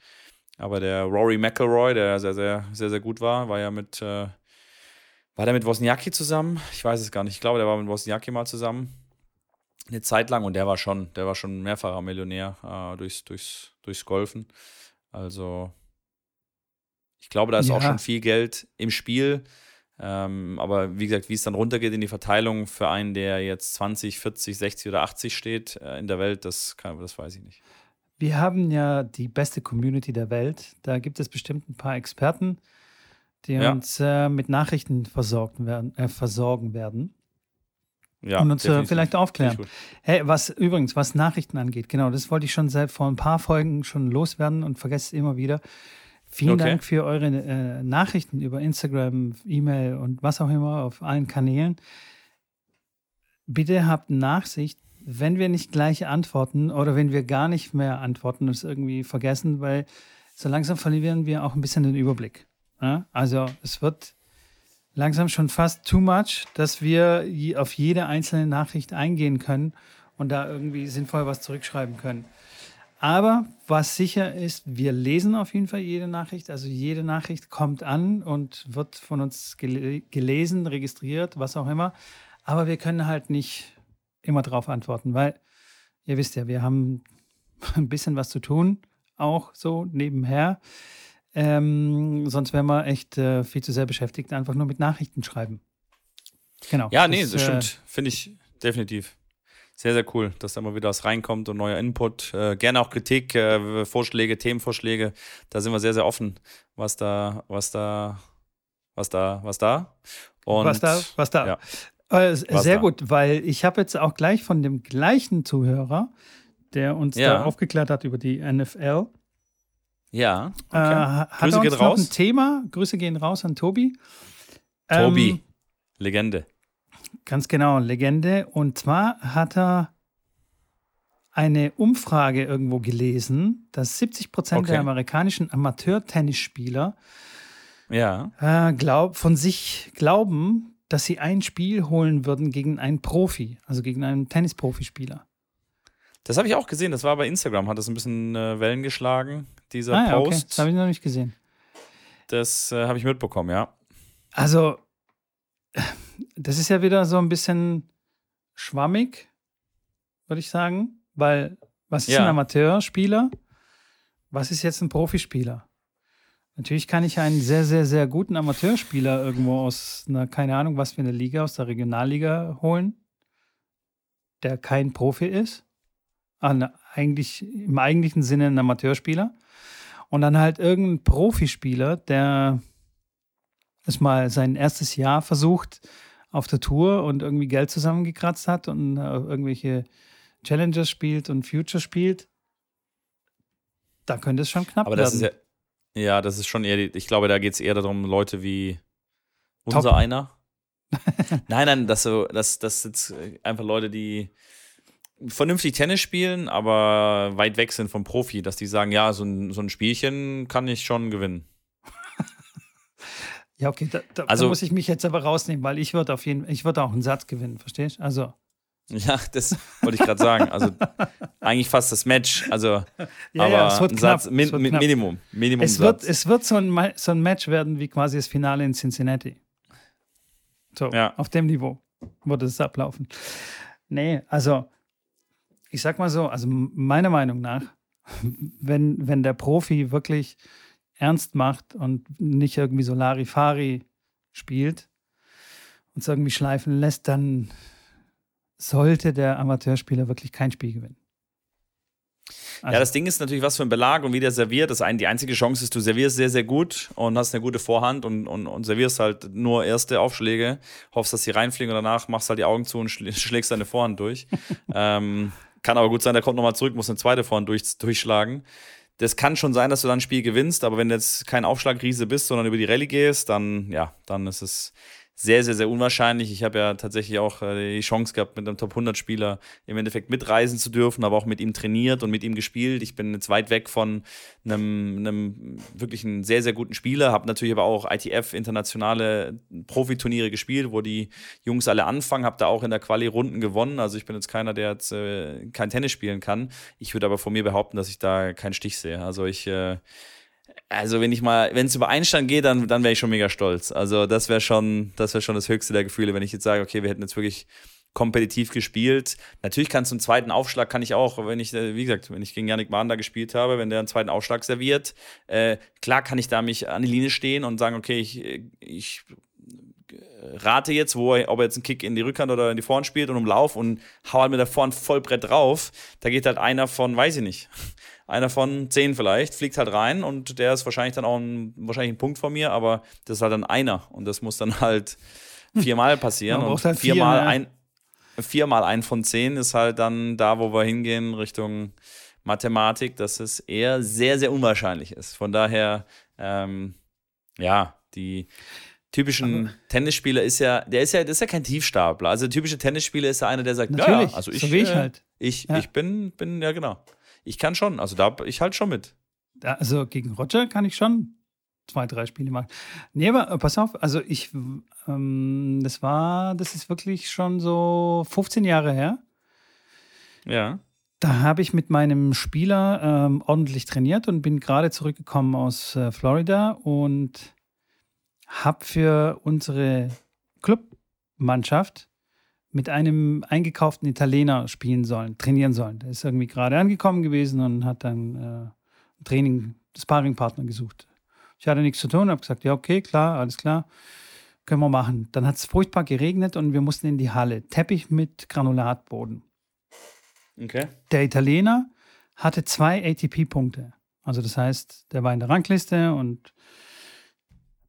[SPEAKER 1] Aber der Rory McIlroy, der sehr, sehr, sehr, sehr gut war, war ja mit, äh, war der mit Wozniacki zusammen? Ich weiß es gar nicht. Ich glaube, der war mit Wozniacki mal zusammen. Eine Zeit lang und der war schon, der war schon mehrfacher Millionär äh, durchs, durchs, durchs Golfen. Also, ich glaube, da ist auch
[SPEAKER 2] Ja.
[SPEAKER 1] schon viel Geld im Spiel. Ähm, aber wie gesagt, wie es dann runtergeht in die Verteilung für einen, der jetzt 20, 40, 60 oder 80 steht äh, in der Welt, das, kann, das weiß ich nicht.
[SPEAKER 2] Wir haben ja die beste Community der Welt. Da gibt es bestimmt ein paar Experten, die
[SPEAKER 1] Ja.
[SPEAKER 2] uns äh, mit Nachrichten versorgen werden, äh, versorgen werden
[SPEAKER 1] Ja,
[SPEAKER 2] und uns äh,
[SPEAKER 1] definitiv.
[SPEAKER 2] vielleicht aufklären. Hey, was übrigens, was Nachrichten angeht, genau, das wollte ich schon seit vor ein paar Folgen schon loswerden und vergesse es immer wieder. Vielen
[SPEAKER 1] Okay.
[SPEAKER 2] Dank für eure äh, Nachrichten über Instagram, E-Mail und was auch immer auf allen Kanälen. Bitte habt Nachsicht, wenn wir nicht gleich antworten oder wenn wir gar nicht mehr antworten und es irgendwie vergessen, weil so langsam verlieren wir auch ein bisschen den Überblick. Ja? Also es wird langsam schon fast too much, dass wir auf jede einzelne Nachricht eingehen können und da irgendwie sinnvoll was zurückschreiben können. Aber was sicher ist, wir lesen auf jeden Fall jede Nachricht. Also jede Nachricht kommt an und wird von uns gele gelesen, registriert, was auch immer. Aber wir können halt nicht immer drauf antworten, weil ihr wisst ja, wir haben ein bisschen was zu tun, auch so nebenher. Ähm, sonst wären wir echt äh, viel zu sehr beschäftigt, einfach nur mit Nachrichten schreiben. Genau.
[SPEAKER 1] Ja, nee, das,
[SPEAKER 2] äh,
[SPEAKER 1] stimmt. Finde ich definitiv. Sehr, sehr cool, dass da mal wieder was reinkommt und neuer Input. Äh, gerne auch Kritik, äh, Vorschläge, Themenvorschläge. Da sind wir sehr, sehr offen, was da, was da, was da, was da. Und
[SPEAKER 2] was da, was da.
[SPEAKER 1] ja.
[SPEAKER 2] Äh,
[SPEAKER 1] Was
[SPEAKER 2] sehr
[SPEAKER 1] da.
[SPEAKER 2] gut, weil ich habe jetzt auch gleich von dem gleichen Zuhörer, der uns
[SPEAKER 1] Ja.
[SPEAKER 2] da aufgeklärt hat über die NFL,
[SPEAKER 1] Ja,
[SPEAKER 2] äh,
[SPEAKER 1] okay.
[SPEAKER 2] hat
[SPEAKER 1] Grüße
[SPEAKER 2] noch
[SPEAKER 1] raus.
[SPEAKER 2] ein Thema. Grüße gehen raus an Tobi.
[SPEAKER 1] Tobi,
[SPEAKER 2] Ähm,
[SPEAKER 1] Legende.
[SPEAKER 2] Ganz genau, Legende. Und zwar hat er eine Umfrage irgendwo gelesen, dass 70 Prozent der
[SPEAKER 1] Okay.
[SPEAKER 2] amerikanischen Amateur-Tennisspieler
[SPEAKER 1] Ja,
[SPEAKER 2] äh, glaub, von sich glauben, dass sie ein Spiel holen würden gegen einen Profi, also gegen einen Tennisprofispieler.
[SPEAKER 1] das habe ich auch gesehen. Das war bei Instagram, hat das ein bisschen äh, Wellen geschlagen, dieser
[SPEAKER 2] Ah ja, okay, das habe ich noch nicht gesehen.
[SPEAKER 1] Das äh, habe ich mitbekommen, ja.
[SPEAKER 2] Also, das ist ja wieder so ein bisschen schwammig, würde ich sagen, weil was ist
[SPEAKER 1] Ja.
[SPEAKER 2] ein Amateurspieler? Was ist jetzt ein Profispieler? Natürlich kann ich einen sehr, sehr, sehr guten Amateurspieler irgendwo aus einer, keine Ahnung, was für eine Liga, aus der Regionalliga holen, der kein Profi ist. Na, eigentlich im eigentlichen Sinne ein Amateurspieler. Und dann halt irgendein Profispieler, der es mal sein erstes Jahr versucht auf der Tour und irgendwie Geld zusammengekratzt hat und äh, irgendwelche Challenges spielt und Future spielt, da könnte es schon knapp
[SPEAKER 1] Aber
[SPEAKER 2] werden.
[SPEAKER 1] das ist ja, ja, das ist schon eher, die, ich glaube, da geht es eher darum, Leute wie unser
[SPEAKER 2] Top.
[SPEAKER 1] einer. nein, nein, das so, das, das sind einfach Leute, die vernünftig Tennis spielen, aber weit weg sind vom Profi, dass die sagen, ja, so ein, so ein Spielchen kann ich schon gewinnen.
[SPEAKER 2] Ja, okay, da, da,
[SPEAKER 1] Also-
[SPEAKER 2] da muss ich mich jetzt aber rausnehmen, weil ich würde auf jeden ich würde auch einen Satz gewinnen, verstehst du? Also,
[SPEAKER 1] Ja, das wollte ich gerade sagen. Also eigentlich fast das Match. Also,
[SPEAKER 2] Ja,
[SPEAKER 1] aber
[SPEAKER 2] ja, es wird
[SPEAKER 1] ein
[SPEAKER 2] knapp,
[SPEAKER 1] Satz, min,
[SPEAKER 2] es wird
[SPEAKER 1] min. Minimum. Minimum
[SPEAKER 2] es wird,
[SPEAKER 1] Satz.
[SPEAKER 2] es wird so, ein, so ein Match werden wie quasi das Finale in Cincinnati. So,
[SPEAKER 1] Ja.
[SPEAKER 2] auf dem Niveau würde es ablaufen. Nee, also ich sag mal so, also meiner Meinung nach, wenn, wenn der Profi wirklich ernst macht und nicht irgendwie so Larifari spielt und es irgendwie schleifen lässt, dann sollte der Amateurspieler wirklich kein Spiel gewinnen. Also,
[SPEAKER 1] ja, das Ding ist natürlich, was für ein Belag und wie der serviert. Das ein, die einzige Chance ist, du servierst sehr, sehr gut und hast eine gute Vorhand und, und, und servierst halt nur erste Aufschläge, hoffst, dass sie reinfliegen und danach machst halt die Augen zu und schl schlägst deine Vorhand durch. ähm, kann aber gut sein, der kommt nochmal zurück, muss eine zweite Vorhand durch, durchschlagen. Das kann schon sein, dass du dann ein Spiel gewinnst, aber wenn du jetzt kein Aufschlagriese bist, sondern über die Rallye gehst, dann, ja, dann ist es sehr, sehr, sehr unwahrscheinlich. Ich habe ja tatsächlich auch äh, die Chance gehabt, mit einem Top 100 Spieler im Endeffekt mitreisen zu dürfen, aber auch mit ihm trainiert und mit ihm gespielt. Ich bin jetzt weit weg von einem, einem wirklich einen sehr, sehr guten Spieler, habe natürlich aber auch ITF internationale Profiturniere gespielt, wo die Jungs alle anfangen, habe da auch in der Quali Runden gewonnen. Also ich bin jetzt keiner, der jetzt äh, kein Tennis spielen kann. Ich würde aber von mir behaupten, dass ich da keinen Stich sehe. Also ich äh, also wenn ich mal, wenn es über Einstand geht, dann, dann wäre ich schon mega stolz. Also das wäre schon, das wäre schon das höchste der Gefühle, wenn ich jetzt sage, okay, wir hätten jetzt wirklich kompetitiv gespielt. Natürlich du einen zweiten Aufschlag, kann ich auch, wenn ich, äh, wie gesagt, wenn ich gegen Yannick Mahn da gespielt habe, wenn der einen zweiten Aufschlag serviert, äh, klar kann ich da mich an die Linie stehen und sagen, okay, ich, ich rate jetzt, wo er, ob er jetzt einen Kick in die Rückhand oder in die Vorhand spielt und umlauf und hau halt mit der Vorhand Vollbrett drauf. Da geht halt einer von, weiß ich nicht, einer von zehn vielleicht, fliegt halt rein und der ist wahrscheinlich dann auch ein, wahrscheinlich ein Punkt von mir, aber das ist halt dann einer und das muss dann halt viermal passieren
[SPEAKER 2] Man
[SPEAKER 1] und
[SPEAKER 2] halt vier,
[SPEAKER 1] viermal
[SPEAKER 2] ja.
[SPEAKER 1] ein viermal ein von zehn ist halt dann da, wo wir hingehen Richtung Mathematik, dass es eher sehr, sehr unwahrscheinlich ist. Von daher, ähm, ja, die typischen Tennisspieler ist ja, der ist ja, das ist ja kein Tiefstapler. Also der typische Tennisspieler ist ja einer, der sagt,
[SPEAKER 2] Natürlich,
[SPEAKER 1] ja, also ich,
[SPEAKER 2] so wie ich
[SPEAKER 1] äh,
[SPEAKER 2] halt.
[SPEAKER 1] ich,
[SPEAKER 2] Ja.
[SPEAKER 1] ich bin, bin, ja genau. Ich kann schon, also da, ich halt schon mit.
[SPEAKER 2] Also gegen Roger kann ich schon zwei, drei Spiele machen. Nee, aber äh, pass auf, also ich, ähm, das war, das ist wirklich schon so 15 Jahre her.
[SPEAKER 1] Ja.
[SPEAKER 2] Da habe ich mit meinem Spieler ähm, ordentlich trainiert und bin gerade zurückgekommen aus äh, Florida und habe für unsere Clubmannschaft mit einem eingekauften Italiener spielen sollen, trainieren sollen. Der ist irgendwie gerade angekommen gewesen und hat dann äh, ein Training, Sparringpartner gesucht. Ich hatte nichts zu tun, habe gesagt, ja, okay, klar, alles klar, können wir machen. Dann hat es furchtbar geregnet und wir mussten in die Halle. Teppich mit Granulatboden.
[SPEAKER 1] Okay.
[SPEAKER 2] Der Italiener hatte zwei ATP-Punkte. Also das heißt, der war in der Rangliste und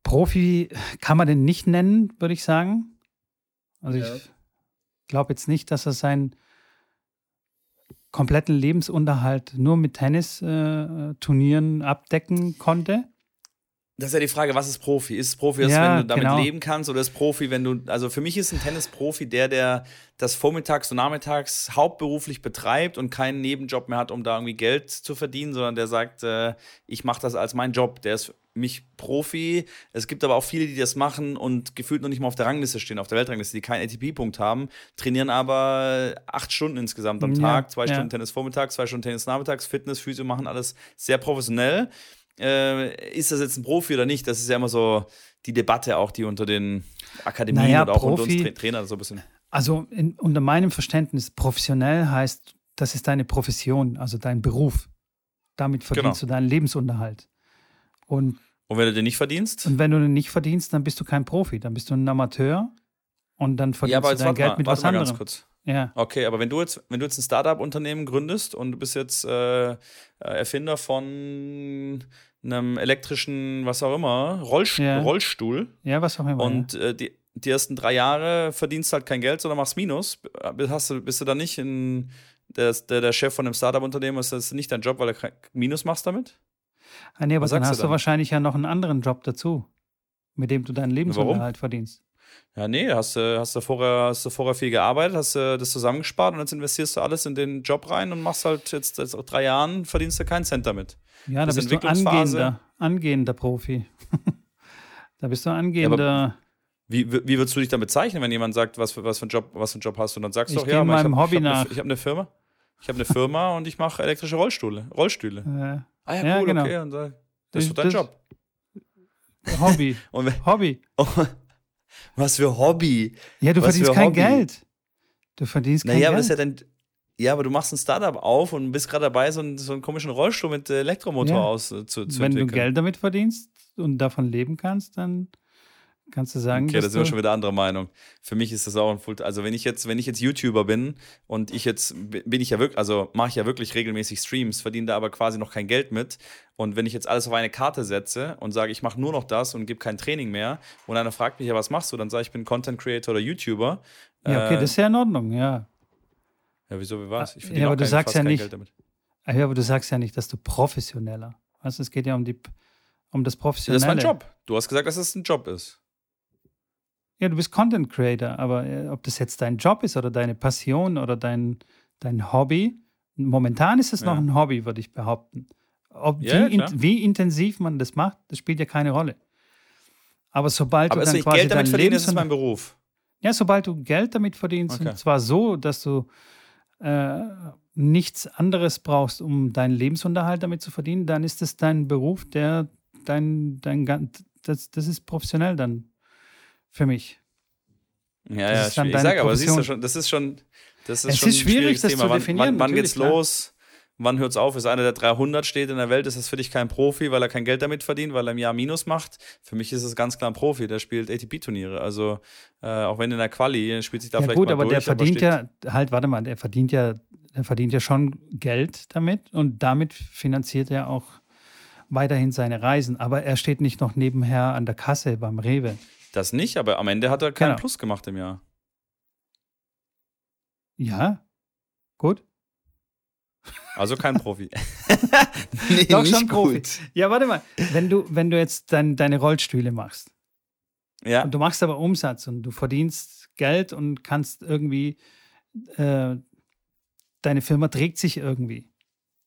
[SPEAKER 2] Profi kann man den nicht nennen, würde ich sagen. Also
[SPEAKER 1] Ja.
[SPEAKER 2] ich glaube jetzt nicht, dass er seinen kompletten Lebensunterhalt nur mit Tennis-Turnieren abdecken konnte.
[SPEAKER 1] Das ist ja die Frage, was ist Profi? Ist Profi das,
[SPEAKER 2] Ja,
[SPEAKER 1] wenn du damit
[SPEAKER 2] genau.
[SPEAKER 1] leben kannst, oder ist Profi, wenn du, also für mich ist ein Tennisprofi der, der das vormittags und nachmittags hauptberuflich betreibt und keinen Nebenjob mehr hat, um da irgendwie Geld zu verdienen, sondern der sagt, äh, ich mache das als mein Job. Der ist für mich Profi. Es gibt aber auch viele, die das machen und gefühlt noch nicht mal auf der Rangliste stehen, auf der Weltrangliste, die keinen ATP-Punkt haben, trainieren aber acht Stunden insgesamt am
[SPEAKER 2] Ja,
[SPEAKER 1] Tag, zwei
[SPEAKER 2] ja.
[SPEAKER 1] Stunden Tennis vormittags, zwei Stunden Tennis nachmittags, Fitness, Physio machen alles sehr professionell äh, ist das jetzt ein Profi oder nicht? Das ist ja immer so die Debatte auch, die unter den Akademien
[SPEAKER 2] Naja,
[SPEAKER 1] oder auch unter
[SPEAKER 2] Profi-
[SPEAKER 1] uns Tra Trainern so ein bisschen.
[SPEAKER 2] Also in, unter meinem Verständnis, professionell heißt, das ist deine Profession, also dein Beruf. Damit verdienst
[SPEAKER 1] Genau.
[SPEAKER 2] du deinen Lebensunterhalt. Und
[SPEAKER 1] Und wenn du den nicht verdienst?
[SPEAKER 2] Und wenn du den nicht verdienst, dann bist du kein Profi, dann bist du ein Amateur und dann
[SPEAKER 1] Ja,
[SPEAKER 2] verdienst
[SPEAKER 1] aber
[SPEAKER 2] du dein Geld
[SPEAKER 1] mal,
[SPEAKER 2] mit was anderem. Ja.
[SPEAKER 1] Okay, aber wenn du jetzt, wenn du jetzt ein Startup-Unternehmen gründest und du bist jetzt äh, äh, Erfinder von einem elektrischen, was auch immer, Rollst
[SPEAKER 2] Ja.
[SPEAKER 1] Rollstuhl
[SPEAKER 2] ja, was auch immer.
[SPEAKER 1] und äh, die, die ersten drei Jahre verdienst halt kein Geld, sondern machst Minus, b- hast du, bist du dann nicht in, der, der, der Chef von einem Startup-Unternehmen, ist das nicht dein Job, weil du Minus machst damit?
[SPEAKER 2] ah, nee, aber dann
[SPEAKER 1] sagst du
[SPEAKER 2] hast du
[SPEAKER 1] dann?
[SPEAKER 2] wahrscheinlich ja noch einen anderen Job dazu, mit dem du deinen Lebensunterhalt verdienst.
[SPEAKER 1] Ja, nee, hast du hast du vorher, hast du vorher viel gearbeitet, hast du das zusammengespart und jetzt investierst du alles in den Job rein und machst halt jetzt seit drei Jahren, verdienst du keinen Cent damit.
[SPEAKER 2] Ja, da
[SPEAKER 1] Das
[SPEAKER 2] bist du angehender, angehender Profi. Da bist du angehender.
[SPEAKER 1] Wie, wie wie würdest du dich dann bezeichnen, wenn jemand sagt, was für, was für, einen, Job, was für einen Job hast du? Und dann sagst du
[SPEAKER 2] Ich
[SPEAKER 1] doch, ja,
[SPEAKER 2] meinem
[SPEAKER 1] ich habe hab eine, ich hab eine Firma. Ich habe eine Firma und ich mache elektrische Rollstühle. Rollstühle.
[SPEAKER 2] äh,
[SPEAKER 1] Ah
[SPEAKER 2] Ja,
[SPEAKER 1] cool,
[SPEAKER 2] genau.
[SPEAKER 1] okay. Und da, das ist doch dein
[SPEAKER 2] Das-
[SPEAKER 1] Job.
[SPEAKER 2] Hobby.
[SPEAKER 1] Und wenn,
[SPEAKER 2] Hobby.
[SPEAKER 1] Was für Hobby.
[SPEAKER 2] Ja, du
[SPEAKER 1] Was
[SPEAKER 2] verdienst kein
[SPEAKER 1] Hobby.
[SPEAKER 2] Geld. Du verdienst kein
[SPEAKER 1] Naja, aber das ist
[SPEAKER 2] Geld.
[SPEAKER 1] ja dann. Ja, aber du machst ein Startup auf und bist gerade dabei, so einen, so einen komischen Rollstuhl mit Elektromotor
[SPEAKER 2] Ja.
[SPEAKER 1] aus äh,
[SPEAKER 2] Wenn du. Geld damit verdienst und davon leben kannst, dann kannst du sagen,
[SPEAKER 1] Okay, da
[SPEAKER 2] dass
[SPEAKER 1] sind wir
[SPEAKER 2] du,
[SPEAKER 1] schon wieder anderer Meinung. Für mich ist das auch ein Full. Also wenn ich jetzt, wenn ich jetzt YouTuber bin und ich jetzt bin ich ja wirklich, also mache ich ja wirklich regelmäßig Streams, verdiene da aber quasi noch kein Geld mit. Und wenn ich jetzt alles auf eine Karte setze und sage, ich mache nur noch das und gebe kein Training mehr, und einer fragt mich ja, was machst du, dann sage ich, ich bin Content Creator oder YouTuber.
[SPEAKER 2] ja, okay,
[SPEAKER 1] Äh,
[SPEAKER 2] das ist ja in Ordnung, ja.
[SPEAKER 1] ja, wieso, wie war's? Ich
[SPEAKER 2] Ja,
[SPEAKER 1] verdiene
[SPEAKER 2] aber
[SPEAKER 1] auch
[SPEAKER 2] du
[SPEAKER 1] kein-
[SPEAKER 2] sagst
[SPEAKER 1] fast
[SPEAKER 2] ja
[SPEAKER 1] kein
[SPEAKER 2] nicht-
[SPEAKER 1] Geld damit.
[SPEAKER 2] Ah, Ja, aber du sagst ja nicht, dass du professioneller. Also es geht ja um die um das
[SPEAKER 1] Das
[SPEAKER 2] Professionelle.
[SPEAKER 1] ist mein Job. Du hast gesagt, dass es ein Job ist.
[SPEAKER 2] Ja, du bist Content Creator, aber äh, ob das jetzt dein Job ist oder deine Passion oder dein, dein Hobby, momentan ist es noch
[SPEAKER 1] Ja.
[SPEAKER 2] ein Hobby, würde ich behaupten. Ob,
[SPEAKER 1] Ja,
[SPEAKER 2] wie,
[SPEAKER 1] klar.
[SPEAKER 2] in, wie intensiv man das macht, das spielt ja keine Rolle. Aber sobald
[SPEAKER 1] Aber
[SPEAKER 2] du dann quasi
[SPEAKER 1] Geld damit
[SPEAKER 2] dein
[SPEAKER 1] verdiene, ist es mein Beruf.
[SPEAKER 2] Ja, sobald du Geld damit verdienst,
[SPEAKER 1] Okay.
[SPEAKER 2] und zwar so, dass du äh, nichts anderes brauchst, um deinen Lebensunterhalt damit zu verdienen, dann ist es dein Beruf, der dein, dein das, das ist professionell dann für mich.
[SPEAKER 1] Ja,
[SPEAKER 2] Das
[SPEAKER 1] ja,
[SPEAKER 2] ist dann.
[SPEAKER 1] Ich sage, aber siehst du schon, das ist schon, das ist
[SPEAKER 2] Es
[SPEAKER 1] schon
[SPEAKER 2] ist
[SPEAKER 1] ein
[SPEAKER 2] schwierig,
[SPEAKER 1] schwieriges
[SPEAKER 2] das
[SPEAKER 1] Thema.
[SPEAKER 2] zu
[SPEAKER 1] wann,
[SPEAKER 2] definieren,
[SPEAKER 1] wann, wann geht's
[SPEAKER 2] klar.
[SPEAKER 1] los? Wann hört's auf? Ist einer, der 300 steht in der Welt, ist das für dich kein Profi, weil er kein Geld damit verdient, weil er im Jahr Minus macht? Für mich ist es ganz klar ein Profi, der spielt ATP-Turniere. Also, äh, auch wenn in der Quali spielt sich da
[SPEAKER 2] ja
[SPEAKER 1] vielleicht
[SPEAKER 2] gut,
[SPEAKER 1] mal
[SPEAKER 2] aber
[SPEAKER 1] durch,
[SPEAKER 2] der verdient
[SPEAKER 1] steht-
[SPEAKER 2] ja, halt, warte mal, der verdient ja, der verdient ja schon Geld damit und damit finanziert er auch weiterhin seine Reisen. Aber er steht nicht noch nebenher an der Kasse beim Rewe.
[SPEAKER 1] Das nicht, aber am Ende hat er keinen
[SPEAKER 2] Genau.
[SPEAKER 1] Plus gemacht im Jahr.
[SPEAKER 2] Ja, gut.
[SPEAKER 1] Also kein Profi. nee,
[SPEAKER 2] Doch schon Profi. Ja, warte mal. Wenn du, wenn du jetzt dein, deine Rollstühle machst
[SPEAKER 1] Ja,
[SPEAKER 2] und du machst aber Umsatz und du verdienst Geld und kannst irgendwie, äh, deine Firma trägt sich irgendwie,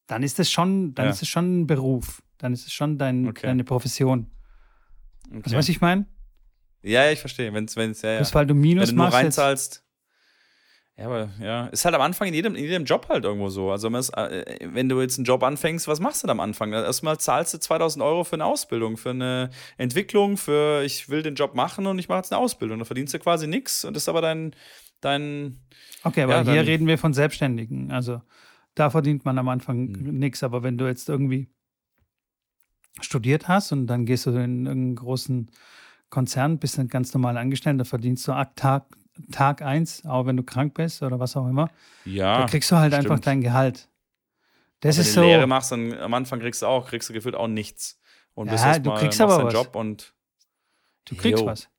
[SPEAKER 2] dann ist es schon, dann
[SPEAKER 1] Ja.
[SPEAKER 2] ist es schon ein Beruf. Dann ist es schon dein,
[SPEAKER 1] Okay.
[SPEAKER 2] deine Profession.
[SPEAKER 1] okay.
[SPEAKER 2] Also, was ich meine?
[SPEAKER 1] Ja, ja, ich verstehe. Wenn's, wenn's, ja, ja.
[SPEAKER 2] Bloß weil du Minus
[SPEAKER 1] wenn du nur
[SPEAKER 2] machst.
[SPEAKER 1] Reinzahlst. Ja, aber ja, ist halt am Anfang in jedem, in jedem Job halt irgendwo so. Also, wenn äh, du jetzt einen Job anfängst, was machst du dann am Anfang? Erstmal zahlst du 2000 Euro für eine Ausbildung, für eine Entwicklung, für ich will den Job machen und ich mache jetzt eine Ausbildung. Da verdienst du quasi nichts und das ist aber dein, dein
[SPEAKER 2] okay, aber
[SPEAKER 1] ja,
[SPEAKER 2] hier reden wir von Selbstständigen. Also da verdient man am Anfang
[SPEAKER 1] Hm.
[SPEAKER 2] nichts. Aber wenn du jetzt irgendwie studiert hast und dann gehst du in irgendeinen großen Konzern, bist dann ganz normal angestellt, da verdienst du Tag, Tag eins, auch wenn du krank bist oder was auch immer,
[SPEAKER 1] ja.
[SPEAKER 2] da kriegst du halt
[SPEAKER 1] stimmt.
[SPEAKER 2] einfach dein Gehalt. Das
[SPEAKER 1] wenn
[SPEAKER 2] ist
[SPEAKER 1] du
[SPEAKER 2] so.
[SPEAKER 1] Lehre machst, dann am Anfang kriegst du auch, kriegst du gefühlt auch nichts. Und
[SPEAKER 2] Ja,
[SPEAKER 1] bist erst
[SPEAKER 2] du
[SPEAKER 1] mal,
[SPEAKER 2] kriegst aber was.
[SPEAKER 1] Job und
[SPEAKER 2] Du kriegst
[SPEAKER 1] Jo.
[SPEAKER 2] was.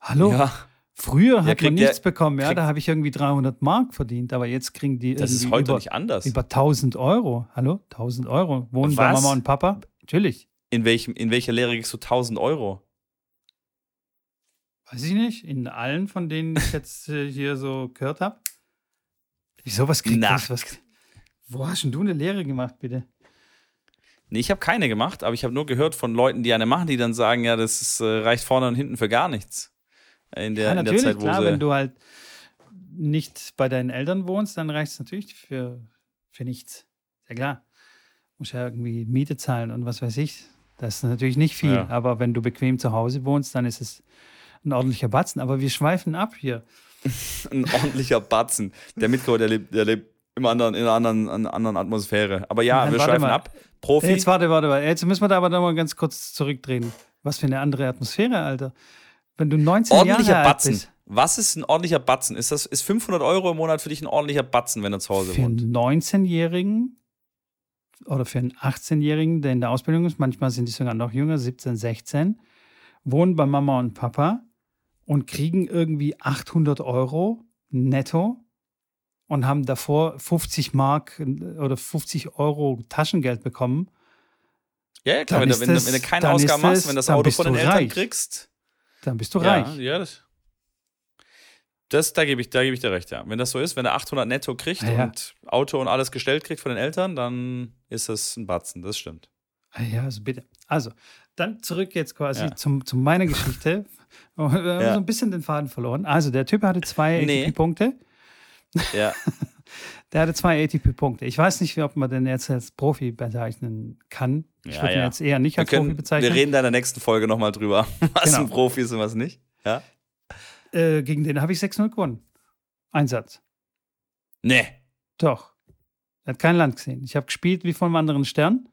[SPEAKER 2] Hallo?
[SPEAKER 1] ja,
[SPEAKER 2] Früher hat man nichts
[SPEAKER 1] der-
[SPEAKER 2] bekommen, ja, da habe ich irgendwie 300 Mark verdient, aber jetzt kriegen die
[SPEAKER 1] das ist heute
[SPEAKER 2] über,
[SPEAKER 1] nicht anders.
[SPEAKER 2] über 1000 Euro. Hallo? 1000 Euro. Wohnen bei
[SPEAKER 1] Was?
[SPEAKER 2] Mama und Papa? Natürlich.
[SPEAKER 1] In, welchem, in welcher Lehre kriegst du 1000 Euro?
[SPEAKER 2] Weiß ich nicht. In allen, von denen ich jetzt äh, hier so gehört habe. Wieso, was kriegst
[SPEAKER 1] Na.
[SPEAKER 2] du? Was, wo hast denn du eine Lehre gemacht, bitte?
[SPEAKER 1] Nee, ich habe keine gemacht, aber ich habe nur gehört von Leuten, die eine machen, die dann sagen, ja, das ist, äh, reicht vorne und hinten für gar nichts. In der,
[SPEAKER 2] ja,
[SPEAKER 1] in der
[SPEAKER 2] natürlich,
[SPEAKER 1] Zeit, wo
[SPEAKER 2] klar, wenn du halt nicht bei deinen Eltern wohnst, dann reicht es natürlich für, für nichts. Ja klar. Musst ja irgendwie Miete zahlen und was weiß ich. Das ist natürlich nicht viel,
[SPEAKER 1] Ja.
[SPEAKER 2] aber wenn du bequem zu Hause wohnst, dann ist es ein ordentlicher Batzen. Aber wir schweifen ab hier.
[SPEAKER 1] ein ordentlicher Batzen. Der Mitgrau, der lebt, der lebt im anderen, in einer anderen, in einer anderen Atmosphäre. Aber ja,
[SPEAKER 2] Nein,
[SPEAKER 1] wir schweifen
[SPEAKER 2] mal.
[SPEAKER 1] ab. Profi.
[SPEAKER 2] Jetzt warte, warte, warte. Jetzt müssen wir da aber noch mal ganz kurz zurückdrehen. Was für eine andere Atmosphäre, Alter. Wenn du 19
[SPEAKER 1] ordentlicher
[SPEAKER 2] Jahre alt
[SPEAKER 1] Batzen.
[SPEAKER 2] bist,
[SPEAKER 1] Was ist ein ordentlicher Batzen? Ist, das, ist 500 Euro im Monat für dich ein ordentlicher Batzen, wenn er zu Hause
[SPEAKER 2] für
[SPEAKER 1] wohnt?
[SPEAKER 2] einen 19-Jährigen oder für einen 18-Jährigen, der in der Ausbildung ist, manchmal sind die sogar noch jünger, 17, 16, wohnen bei Mama und Papa und kriegen irgendwie 800 Euro netto und haben davor 50 Mark oder 50 Euro Taschengeld bekommen.
[SPEAKER 1] Ja, ja, klar, wenn du,
[SPEAKER 2] ist
[SPEAKER 1] wenn, du,
[SPEAKER 2] das-
[SPEAKER 1] wenn du keine Ausgaben machst,
[SPEAKER 2] das-
[SPEAKER 1] wenn das
[SPEAKER 2] dann
[SPEAKER 1] Auto von den
[SPEAKER 2] du
[SPEAKER 1] Eltern
[SPEAKER 2] reich.
[SPEAKER 1] kriegst.
[SPEAKER 2] Dann bist du
[SPEAKER 1] Ja,
[SPEAKER 2] reich.
[SPEAKER 1] ja, das. Das, da gebe ich, da gebe ich dir recht, ja. Wenn das so ist, wenn er 800 netto kriegt
[SPEAKER 2] ja.
[SPEAKER 1] und Auto und alles gestellt kriegt von den Eltern, dann ist das ein Batzen, das stimmt.
[SPEAKER 2] Ah ja, also bitte. Also, dann zurück jetzt quasi ja. zum, zu meiner Geschichte. Wir haben ja. so ein bisschen den Faden verloren. Also, der Typ hatte zwei nee. ATP-Punkte.
[SPEAKER 1] Ja.
[SPEAKER 2] der hatte zwei ATP-Punkte. Ich weiß nicht, ob man den jetzt als Profi bezeichnen kann. Ich ja, würde ihn jetzt eher nicht als können, Profi bezeichnen.
[SPEAKER 1] Wir reden da in der nächsten Folge nochmal drüber, was genau. ein Profi ist und was nicht. Ja.
[SPEAKER 2] Äh, gegen den habe ich 6-0 gewonnen. Einsatz.
[SPEAKER 1] Nee.
[SPEAKER 2] Doch. Er hat kein Land gesehen. Ich habe gespielt wie von einem anderen Stern.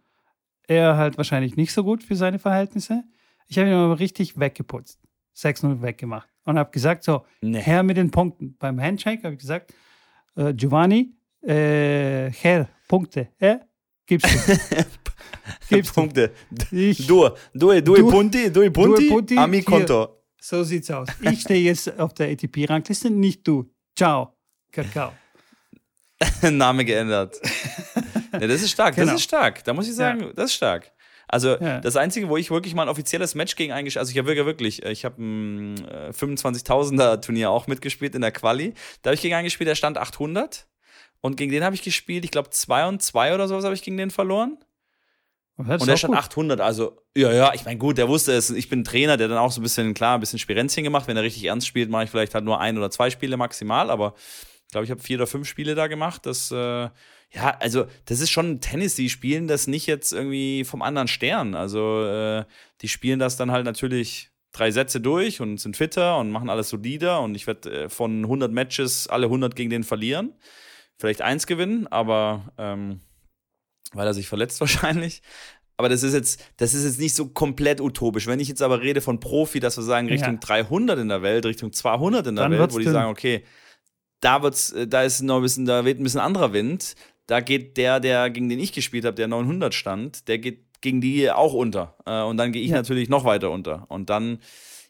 [SPEAKER 2] Er halt wahrscheinlich nicht so gut für seine Verhältnisse. Ich habe ihn aber richtig weggeputzt. 6-0 weggemacht. Und habe gesagt, so, nee. her mit den Punkten. Beim Handshake habe ich gesagt, äh, Giovanni, äh, her, Punkte. Äh, gibst du.
[SPEAKER 1] gibst Punkte. Ich, du, du, du, du, Punti, du, Punti, Punti Ami Konto.
[SPEAKER 2] So sieht's aus. Ich stehe jetzt auf der ATP-Rangliste, nicht du. Ciao, Kakao.
[SPEAKER 1] Name geändert. Ja, das ist stark, genau. das ist stark. Da muss ich sagen, ja. das ist stark. Also ja. das Einzige, wo ich wirklich mal ein offizielles Match gegen eingeschaltet also ich habe wirklich, ich habe ein äh, 25.000er Turnier auch mitgespielt in der Quali. Da habe ich gegen einen gespielt, der stand 800 und gegen den habe ich gespielt, ich glaube 2 und 2 oder sowas habe ich gegen den verloren. Und, und der stand gut. 800, also ja, ja, ich meine, gut, der wusste es. Ich bin Trainer, der dann auch so ein bisschen, klar, ein bisschen Spirenzchen gemacht. Wenn er richtig ernst spielt, mache ich vielleicht halt nur ein oder zwei Spiele maximal, aber ich glaube, ich habe vier oder fünf Spiele da gemacht. Das, äh, ja, also, das ist schon Tennis. Die spielen das nicht jetzt irgendwie vom anderen Stern. Also, äh, die spielen das dann halt natürlich drei Sätze durch und sind fitter und machen alles solider. Und ich werde äh, von 100 Matches alle 100 gegen den verlieren. Vielleicht eins gewinnen, aber ähm, weil er sich verletzt wahrscheinlich. Aber das ist jetzt, das ist jetzt nicht so komplett utopisch. Wenn ich jetzt aber rede von Profi, dass wir sagen Richtung ja. 300 in der Welt, Richtung 200 in der Dann Welt, wo die sagen, okay, da wird's, äh, da ist noch ein bisschen, da weht ein bisschen anderer Wind. Da geht der, der gegen den ich gespielt habe, der 900 stand, der geht gegen die auch unter. Äh, und dann gehe ich ja. natürlich noch weiter unter. Und dann,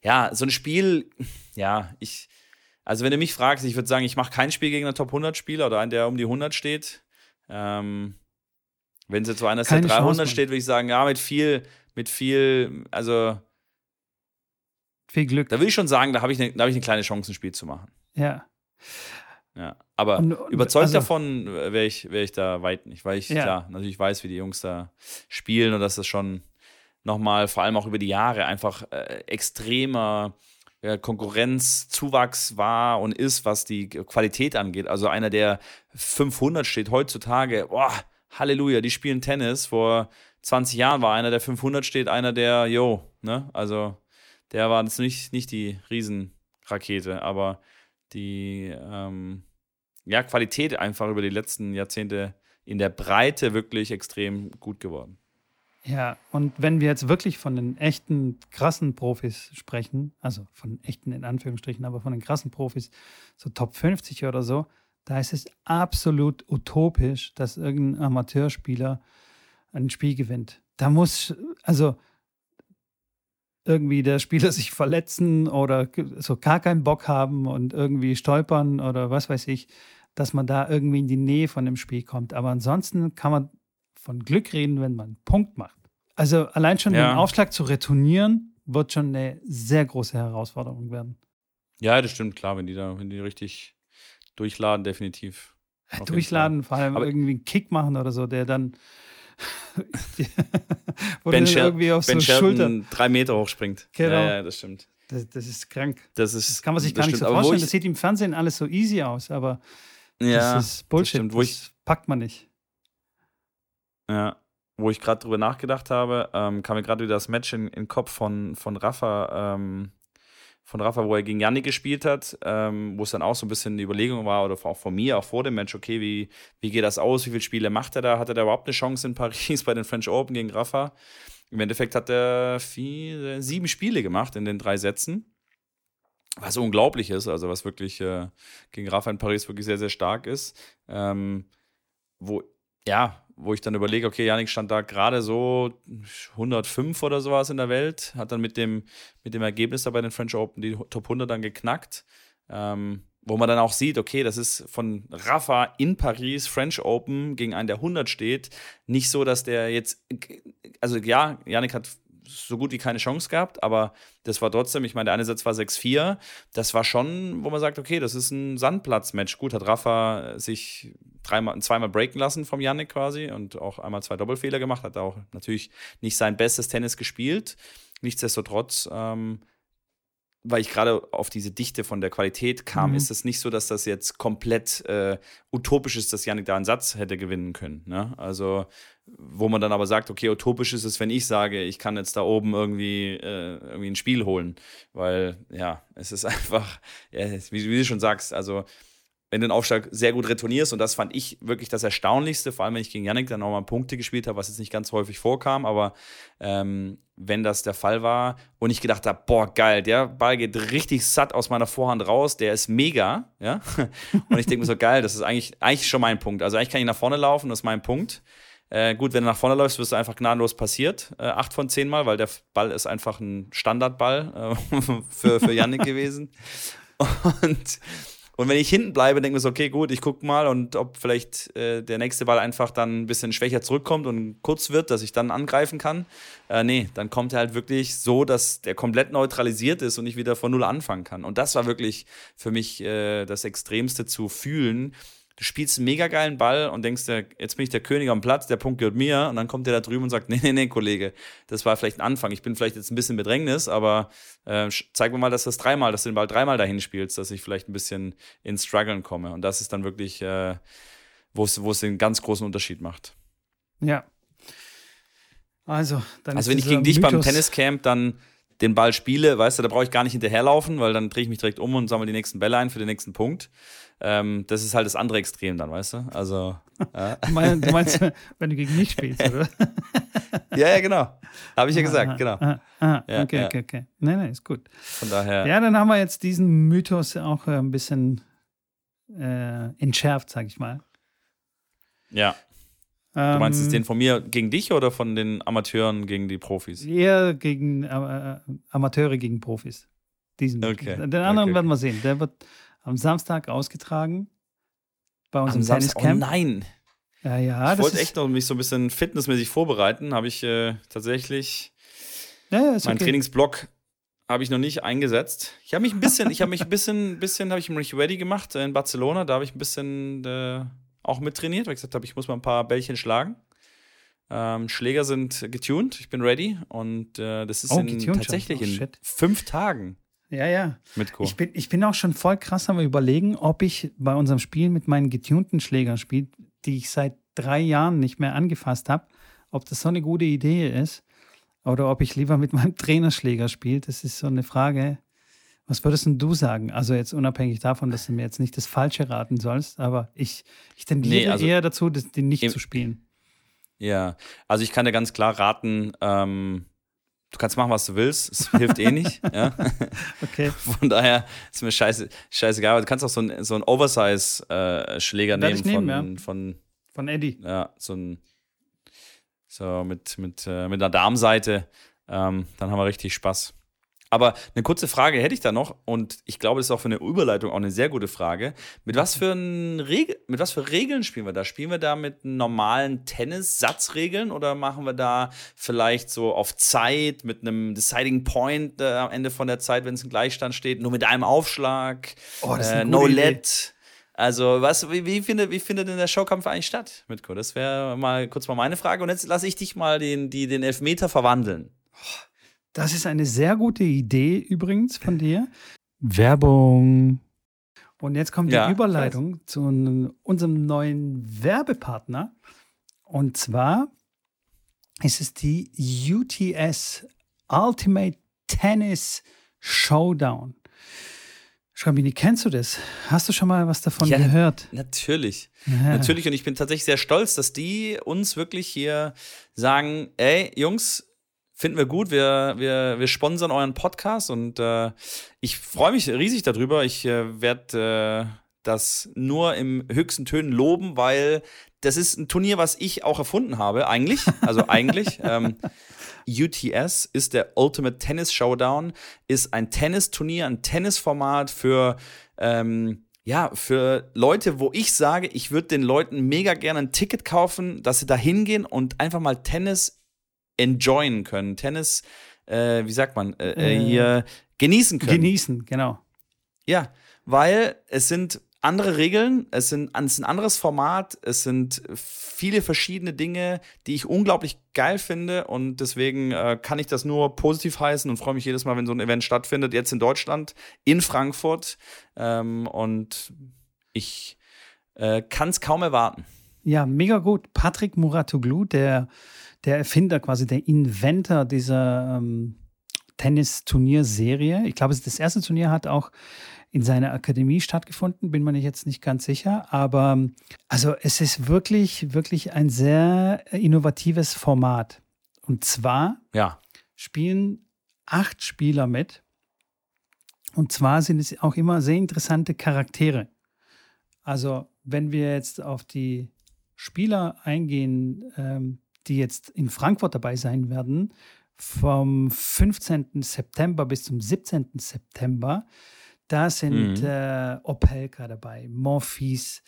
[SPEAKER 1] ja, so ein Spiel, ja, ich, also wenn du mich fragst, ich würde sagen, ich mache kein Spiel gegen einen Top 100 Spieler oder einen, der um die 100 steht. Ähm, wenn es jetzt so einer der 300 Chance, steht, würde ich sagen, ja, mit viel, mit viel, also
[SPEAKER 2] viel Glück.
[SPEAKER 1] Da würde ich schon sagen, da habe ich, ne, hab ich eine kleine Chance, ein Spiel zu machen.
[SPEAKER 2] Ja.
[SPEAKER 1] Ja, aber und, überzeugt also, davon wäre ich, wär ich da weit nicht, weil ich, ja. klar, natürlich weiß, wie die Jungs da spielen und dass das schon nochmal, vor allem auch über die Jahre, einfach äh, extremer äh, Konkurrenzzuwachs war und ist, was die Qualität angeht. Also einer, der 500 steht heutzutage, boah, Halleluja, die spielen Tennis. Vor 20 Jahren war einer, der 500 steht, einer, der, yo, ne, also der war jetzt nicht, nicht die Riesenrakete, aber die ähm, ja, Qualität einfach über die letzten Jahrzehnte in der Breite wirklich extrem gut geworden.
[SPEAKER 2] Ja, und wenn wir jetzt wirklich von den echten krassen Profis sprechen, also von echten in Anführungsstrichen, aber von den krassen Profis, so Top 50 oder so, da ist es absolut utopisch, dass irgendein Amateurspieler ein Spiel gewinnt. Da muss, also irgendwie der Spieler sich verletzen oder so gar keinen Bock haben und irgendwie stolpern oder was weiß ich, dass man da irgendwie in die Nähe von dem Spiel kommt. Aber ansonsten kann man von Glück reden, wenn man einen Punkt macht. Also allein schon ja. den Aufschlag zu retournieren, wird schon eine sehr große Herausforderung werden.
[SPEAKER 1] Ja, das stimmt, klar, wenn die da, wenn die richtig durchladen, definitiv.
[SPEAKER 2] Durchladen, vor allem Aber irgendwie einen Kick machen oder so, der dann
[SPEAKER 1] ben, irgendwie auf ben so Schulter drei Meter hochspringt.
[SPEAKER 2] Genau.
[SPEAKER 1] Ja, ja, das stimmt.
[SPEAKER 2] Das, das, ist krank.
[SPEAKER 1] Das, ist,
[SPEAKER 2] das kann man sich gar nicht so vorstellen. Das sieht im Fernsehen alles so easy aus, aber ja, das ist Bullshit. Das, stimmt, wo ich, packt man nicht.
[SPEAKER 1] Ja, wo ich gerade drüber nachgedacht habe, ähm, kam mir gerade wieder das Match in den Kopf von, von Rafa ähm, von Rafa, wo er gegen Yannick gespielt hat, ähm, wo es dann auch so ein bisschen die Überlegung war, oder auch von mir, auch vor dem Match, okay, wie, wie geht das aus, wie viele Spiele macht er da, hat er da überhaupt eine Chance in Paris bei den French Open gegen Rafa? Im Endeffekt hat er vier, sieben Spiele gemacht in den drei Sätzen, was unglaublich ist, also was wirklich äh, gegen Rafa in Paris wirklich sehr, sehr stark ist, ähm, wo, ja, wo ich dann überlege, okay, Janik stand da gerade so 105 oder sowas in der Welt, hat dann mit dem, mit dem Ergebnis da bei den French Open die Top 100 dann geknackt, ähm, wo man dann auch sieht, okay, das ist von Rafa in Paris, French Open, gegen einen, der 100 steht, nicht so, dass der jetzt, also ja, Janik hat so gut wie keine Chance gehabt, aber das war trotzdem, ich meine, der eine Satz war 6-4, das war schon, wo man sagt, okay, das ist ein Sandplatz-Match. Gut, hat Rafa sich dreimal, zweimal breaken lassen vom Yannick quasi und auch einmal zwei Doppelfehler gemacht. Hat auch natürlich nicht sein bestes Tennis gespielt. Nichtsdestotrotz ähm, weil ich gerade auf diese Dichte von der Qualität kam, mhm. ist es nicht so, dass das jetzt komplett äh, utopisch ist, dass Janik da einen Satz hätte gewinnen können. Ne? Also, wo man dann aber sagt, okay, utopisch ist es, wenn ich sage, ich kann jetzt da oben irgendwie, äh, irgendwie ein Spiel holen. Weil, ja, es ist einfach, ja, wie, wie, du schon sagst, also wenn du den Aufschlag sehr gut retournierst, und das fand ich wirklich das Erstaunlichste, vor allem wenn ich gegen Yannick dann nochmal Punkte gespielt habe, was jetzt nicht ganz häufig vorkam, aber ähm, wenn das der Fall war und ich gedacht habe, boah, geil, der Ball geht richtig satt aus meiner Vorhand raus, der ist mega, ja. Und ich denke mir so, geil, das ist eigentlich, eigentlich schon mein Punkt. Also eigentlich kann ich nach vorne laufen, das ist mein Punkt. Äh, gut, wenn du nach vorne läufst, wirst du einfach gnadenlos passiert. Äh, acht von zehn Mal, weil der Ball ist einfach ein Standardball äh, für, für Yannick gewesen. Und und wenn ich hinten bleibe, denke ich mir so, okay, gut, ich gucke mal und ob vielleicht äh, der nächste Ball einfach dann ein bisschen schwächer zurückkommt und kurz wird, dass ich dann angreifen kann. Äh, nee, dann kommt er halt wirklich so, dass der komplett neutralisiert ist und ich wieder von Null anfangen kann. Und das war wirklich für mich äh, das Extremste zu fühlen, du spielst einen mega geilen Ball und denkst dir, jetzt bin ich der König am Platz, der Punkt gehört mir. Und dann kommt der da drüben und sagt, nee, nee, nee, Kollege, das war vielleicht ein Anfang. Ich bin vielleicht jetzt ein bisschen Bedrängnis, aber äh, zeig mir mal, dass das dreimal, dass du den Ball dreimal dahin spielst, dass ich vielleicht ein bisschen ins Struggeln komme. Und das ist dann wirklich, äh, wo es den ganz großen Unterschied macht.
[SPEAKER 2] Ja. Also,
[SPEAKER 1] dann Also, wenn ich gegen dich beim Tenniscamp dann den Ball spiele, weißt du, da brauche ich gar nicht hinterherlaufen, weil dann drehe ich mich direkt um und sammle die nächsten Bälle ein für den nächsten Punkt. Ähm, das ist halt das andere Extrem dann, weißt du? Also.
[SPEAKER 2] Ja. du, meinst, wenn du gegen mich spielst, oder?
[SPEAKER 1] ja, ja, genau. Habe ich ja gesagt, ah, genau. Ah,
[SPEAKER 2] ah, ja, okay, ja. okay, okay. Nein, nein, ist gut.
[SPEAKER 1] Von daher.
[SPEAKER 2] Ja, dann haben wir jetzt diesen Mythos auch äh, ein bisschen äh, entschärft, sag ich mal.
[SPEAKER 1] Ja. Du meinst es ähm, den von mir gegen dich oder von den Amateuren gegen die Profis?
[SPEAKER 2] Eher gegen äh, äh Amateure gegen Profis. Diesen. Okay. Den anderen okay. werden wir sehen. Der wird am Samstag ausgetragen. Bei unserem Tenniscamp.
[SPEAKER 1] Oh nein.
[SPEAKER 2] Ja, ja.
[SPEAKER 1] Ich wollte echt noch mich so ein bisschen fitnessmäßig vorbereiten. Habe ich äh, tatsächlich
[SPEAKER 2] ja, ja,
[SPEAKER 1] meinen okay. Trainingsblock habe ich noch nicht eingesetzt. Ich habe mich ein bisschen, ich habe mich ein bisschen, bisschen habe ich mich ready gemacht in Barcelona. Da habe ich ein bisschen äh, auch mittrainiert, weil ich gesagt habe, ich muss mal ein paar Bällchen schlagen. Ähm, Schläger sind getuned, ich bin ready und äh, das ist oh, in, tatsächlich oh, in fünf Tagen.
[SPEAKER 2] Ja, ja.
[SPEAKER 1] Mit
[SPEAKER 2] Ich bin, ich bin auch schon voll krass am überlegen, ob ich bei unserem Spiel mit meinen getunten Schlägern spiele, die ich seit drei Jahren nicht mehr angefasst habe, ob das so eine gute Idee ist oder ob ich lieber mit meinem Trainerschläger spiele. Das ist so eine Frage. Was würdest denn du sagen? Also jetzt unabhängig davon, dass du mir jetzt nicht das Falsche raten sollst, aber ich, ich tendiere nee, also eher dazu, das, den nicht zu spielen.
[SPEAKER 1] Ja, also ich kann dir ganz klar raten, ähm, du kannst machen, was du willst, es hilft eh nicht. ja.
[SPEAKER 2] Okay.
[SPEAKER 1] Von daher ist mir scheiße, scheißegal. Du kannst auch so einen so Oversize-Schläger äh, nehmen, nehmen von, ja. von,
[SPEAKER 2] von Eddie.
[SPEAKER 1] Ja, so ein so mit, mit, äh, mit einer Darmseite. Ähm, dann haben wir richtig Spaß. Aber eine kurze Frage hätte ich da noch und ich glaube, das ist auch für eine Überleitung auch eine sehr gute Frage. Mit was für, Regel, mit was für Regeln spielen wir da? Spielen wir da mit normalen Tennis-Satzregeln oder machen wir da vielleicht so auf Zeit mit einem Deciding Point äh, am Ende von der Zeit, wenn es ein Gleichstand steht, nur mit einem Aufschlag,
[SPEAKER 2] oh,
[SPEAKER 1] äh, No Let? Also, was, wie, wie, findet, wie findet denn der Showkampf eigentlich statt, Mitko? Das wäre mal kurz mal meine Frage. Und jetzt lasse ich dich mal den, die, den Elfmeter verwandeln.
[SPEAKER 2] Oh. Das ist eine sehr gute Idee übrigens von dir. Werbung. Und jetzt kommt die ja, Überleitung zu unserem neuen Werbepartner. Und zwar ist es die UTS Ultimate Tennis Showdown. Schrambini, kennst du das? Hast du schon mal was davon ja, gehört?
[SPEAKER 1] Natürlich. Ja. Natürlich. Und ich bin tatsächlich sehr stolz, dass die uns wirklich hier sagen: Ey, Jungs, finden wir gut. Wir, wir, wir sponsern euren Podcast und äh, ich freue mich riesig darüber. Ich äh, werde äh, das nur im höchsten Tönen loben, weil das ist ein Turnier, was ich auch erfunden habe, eigentlich. Also eigentlich. ähm, UTS ist der Ultimate Tennis Showdown, ist ein Tennisturnier, ein Tennisformat für ähm, ja, für Leute, wo ich sage, ich würde den Leuten mega gerne ein Ticket kaufen, dass sie da hingehen und einfach mal Tennis enjoyen können. Tennis, äh, wie sagt man, äh, äh, hier genießen können.
[SPEAKER 2] Genießen, genau.
[SPEAKER 1] Ja, weil es sind andere Regeln, es, sind, es ist ein anderes Format, es sind viele verschiedene Dinge, die ich unglaublich geil finde und deswegen äh, kann ich das nur positiv heißen und freue mich jedes Mal, wenn so ein Event stattfindet, jetzt in Deutschland, in Frankfurt ähm, und ich äh, kann es kaum erwarten.
[SPEAKER 2] Ja, mega gut. Patrick Muratoglu, der, der Erfinder, quasi der Inventor dieser ähm, Tennis-Turnierserie. Ich glaube, das erste Turnier hat auch in seiner Akademie stattgefunden, bin mir jetzt nicht ganz sicher. Aber also es ist wirklich, wirklich ein sehr innovatives Format. Und zwar
[SPEAKER 1] ja.
[SPEAKER 2] spielen acht Spieler mit. Und zwar sind es auch immer sehr interessante Charaktere. Also, wenn wir jetzt auf die Spieler eingehen, ähm, die jetzt in Frankfurt dabei sein werden, vom 15. September bis zum 17. September, da sind mhm. äh, Opelka dabei, Monfils,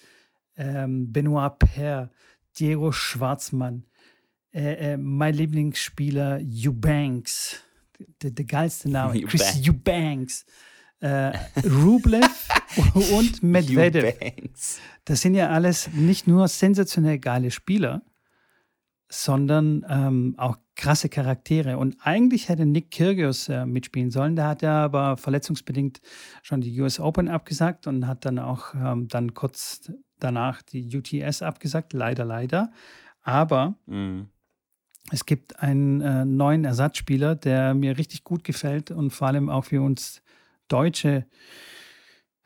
[SPEAKER 2] ähm, Benoit Paire, Diego Schwarzmann, äh, äh, mein Lieblingsspieler Eubanks, der, der geilste Name, Chris Eubanks, äh, Rublev und Medvedev. Das sind ja alles nicht nur sensationell geile Spieler, sondern ähm, auch krasse Charaktere. Und eigentlich hätte Nick Kyrgios äh, mitspielen sollen. Der hat ja aber verletzungsbedingt schon die US Open abgesagt und hat dann auch ähm, dann kurz danach die UTS abgesagt. Leider, leider. Aber mhm. es gibt einen äh, neuen Ersatzspieler, der mir richtig gut gefällt und vor allem auch für uns Deutsche